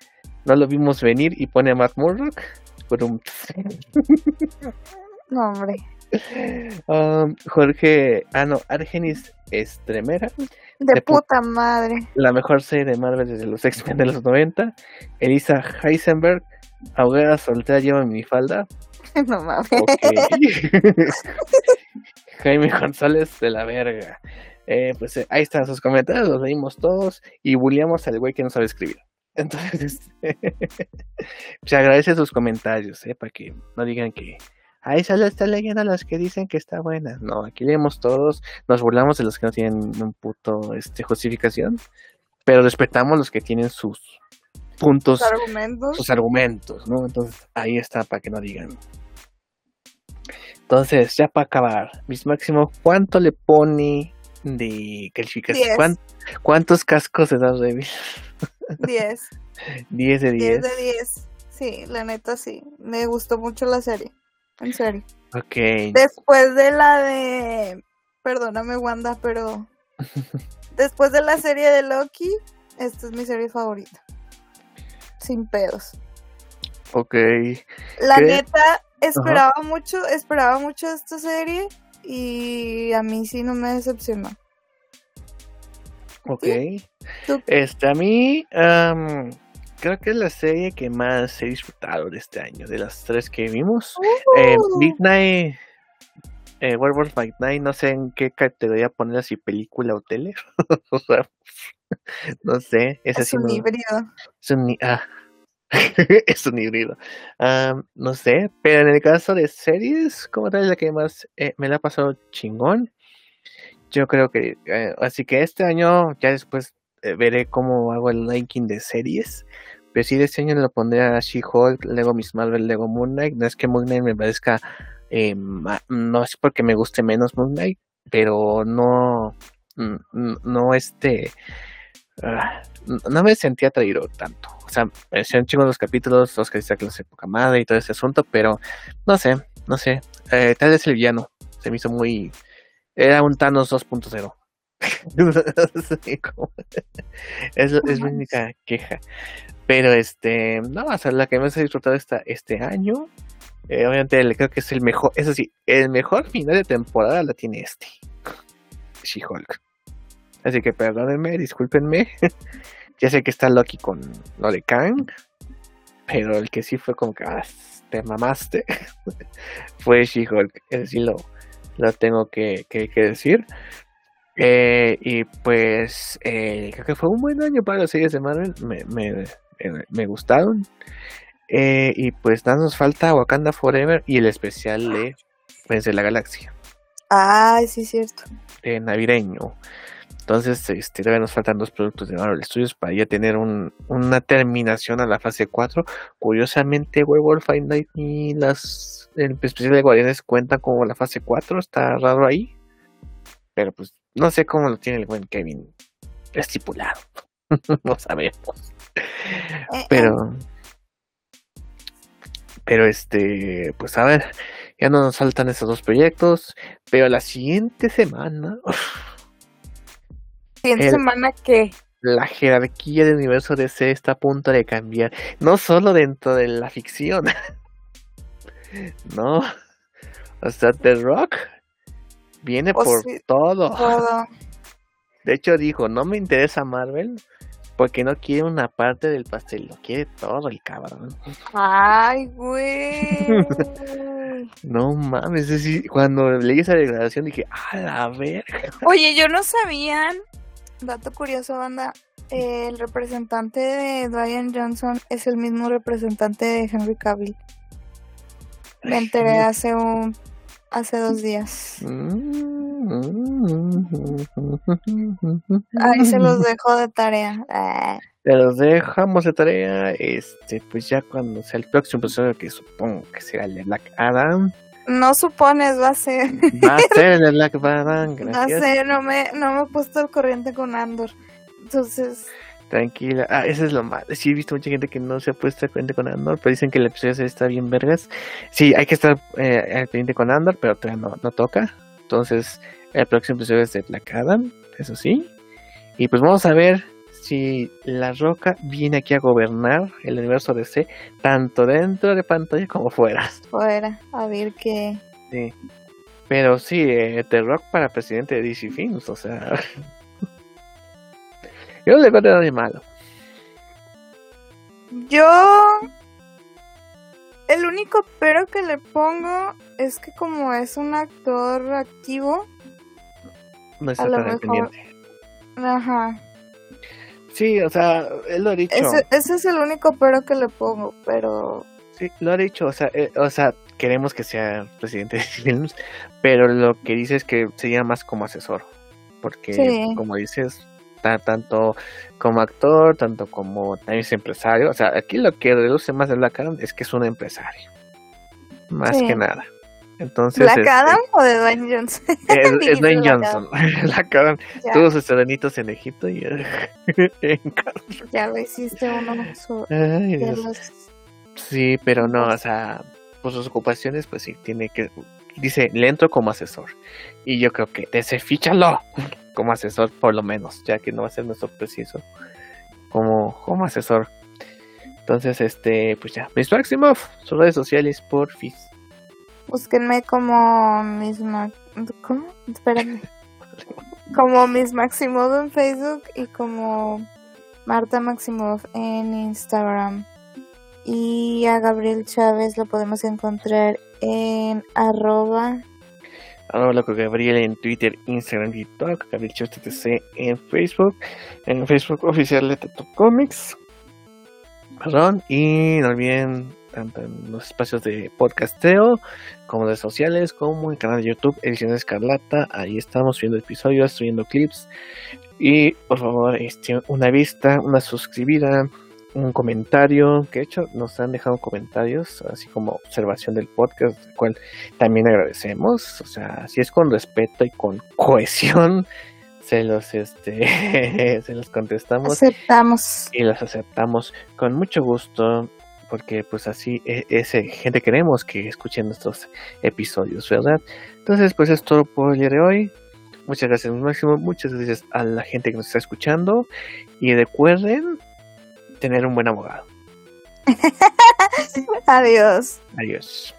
No lo vimos venir y pone a Mark Murdock. Por un... no, hombre. Um, Jorge, ah no, Argenis Estremera. De, puta madre. La mejor serie de Marvel desde los X-Men de los 90. Elisa Heisenberg, ahogada soltera lleva mi falda. No mames. Jaime González de la verga. Eh, pues eh, ahí están sus comentarios, los leímos todos y bulliamos al güey que no sabe escribir. Entonces, se agradece sus comentarios, eh, para que no digan que ahí solo está leyendo a los que dicen que está buena. No, aquí leemos todos, nos burlamos de los que no tienen un puto este, justificación, pero respetamos los que tienen sus puntos, argumentos. sus argumentos, ¿no? Entonces ahí está para que no digan entonces, ya para acabar, Miss Máximo, ¿cuánto le pone de calificación? ¿Cuántos cascos de Daredevil? 10. 10 de 10. 10 de 10. sí, la neta sí. Me gustó mucho la serie. En serio. Ok. Después de la de. Perdóname, Wanda, pero. Después de la serie de Loki, esta es mi serie favorita. Sin pedos. Ok. La neta, esperaba mucho, esperaba mucho esta serie y a mí sí no me decepcionó. Ok. Este, a mí, creo que es la serie que más he disfrutado de este año, de las tres que vimos. Eh, ¡Uh! Midnight, eh, Werewolf by Night, no sé en qué categoría ponerla, si película o tele. o sea, no sé. Es, un híbrido. Es un, ah, es un híbrido. no sé, pero en el caso de series, como tal, la que más eh, me la ha pasado chingón. Yo creo que, eh, así que este año, ya después eh, veré cómo hago el ranking de series. Pero si de este año lo pondré a She-Hulk, Lego Miss Marvel, Lego Moon Knight. No es que Moon Knight me parezca, no es porque me guste menos Moon Knight, pero no, no este, no me sentía atraído tanto. O sea, me hicieron chingos los capítulos, los que dice que los época madre y todo ese asunto, pero no sé, no sé. Eh, tal vez el villano se me hizo muy. Era un Thanos 2.0. es, es mi única queja. Pero este, no, o sea, la que más he disfrutado esta, este año. Eh, obviamente creo que es el mejor, eso sí, el mejor final de temporada la tiene este. She-Hulk. Así que perdónenme, discúlpenme. ya sé que está Loki con lo de Kang. Pero el que sí fue como que ah, te mamaste. fue She-Hulk. Es lo, lo tengo que, decir. Eh, y pues eh, creo que fue un buen año para las series de Marvel. Me, me, me, gustaron. Eh, y pues nada nos falta Wakanda Forever y el especial de Pues de la Galaxia. Ay, sí, cierto. De navideño. Entonces, este, todavía nos faltan dos productos de Marvel Studios para ya tener una terminación a la fase 4. Curiosamente, Werewolf by Night y las el especial de Guardianes cuentan como la fase 4. Está raro ahí. Pero pues no sé cómo lo tiene el buen Kevin estipulado. no sabemos. Eh, pero. Pero este, pues a ver, ya no nos faltan esos dos proyectos. Pero la siguiente semana. ¿Siguiente semana qué? La jerarquía del universo DC está a punto de cambiar. No solo dentro de la ficción. no. O sea, The Rock viene oh, por todo. todo. De hecho dijo, no me interesa Marvel porque no quiere una parte del pastel, lo quiere todo el cabrón. Ay, güey. no mames, es decir, cuando leí esa declaración dije, a la verga. Oye, yo no sabían Dato curioso, banda. El representante de Dwayne Johnson es el mismo representante de Henry Cavill. Me enteré hace un hace dos días. Ahí se los dejo de tarea. Se los dejamos de tarea. Este, pues ya cuando sea el próximo episodio, que supongo que será el de Black Adam. No supones, va a ser. Va a ser el Black Adam, gracias. Va a ser, no me, no me he puesto al corriente con Andor. Entonces. Tranquila. Ah, eso es lo malo. Sí, he visto mucha gente que no se ha puesto al corriente con Andor, pero dicen que el episodio está bien vergas. Sí, hay que estar eh, al corriente con Andor, pero todavía no, no toca. Entonces, el próximo episodio es de Black Adam, eso sí. Y pues vamos a ver si La Roca viene aquí a gobernar el universo DC, tanto dentro de pantalla como fuera. Fuera, a ver qué. Sí. Pero sí, eh, The Rock para presidente de DC Films, o sea. Yo no le veo nada de malo. Yo. El único pero que le pongo es que como es un actor activo. No está tan mejor... Ajá. Sí, o sea, él lo ha dicho. Ese, es el único pero que le pongo, pero... Sí, lo ha dicho, o sea, eh, o sea, queremos que sea presidente de Films, pero lo que dice es que sería más como asesor, porque como dices, tanto como actor, tanto como también es empresario, o sea, aquí lo que reduce más de Black Adam es que es un empresario, más que nada. Entonces, ¿Black este, Adam o de Dwayne Johnson? Es, Dwayne Johnson. Black Adam tuvo sus terrenitos en Egipto y en Ya lo hiciste uno. Sí, pero no, o sea, por sus ocupaciones, pues sí, tiene que. Dice, le entro como asesor. Y yo creo que desefíchalo como asesor, por lo menos, ya que no va a ser nuestro preciso como, como asesor. Entonces, este, pues ya, Miss Maximoff, sus redes sociales, porfis. Búsquenme como Miss ¿Cómo? Espérame. como Miss Maximoff en Facebook y como Marta Maximoff en Instagram. Y a Gabriel Chávez lo podemos encontrar en arroba. Arroba con Gabriel en Twitter, Instagram, TikTok, Gabriel Chávez TTC en Facebook, en Facebook oficial de Tato Comics. Perdón, y no olviden tanto en los espacios de podcasteo como de sociales, como en el canal de YouTube Edición Escarlata. Ahí estamos viendo episodios, subiendo clips. Y por favor, este, una vista, una suscribida, un comentario, que de hecho nos han dejado comentarios, así como observación del podcast, el cual también agradecemos. O sea, si es con respeto y con cohesión, se los este se los contestamos. Aceptamos. Y los aceptamos con mucho gusto. Porque pues así e, es, gente queremos que escuchen nuestros episodios, ¿verdad? Entonces pues es todo por el día de hoy. Muchas gracias Máximo, muchas gracias a la gente que nos está escuchando. Y recuerden tener un buen abogado. Adiós. Adiós.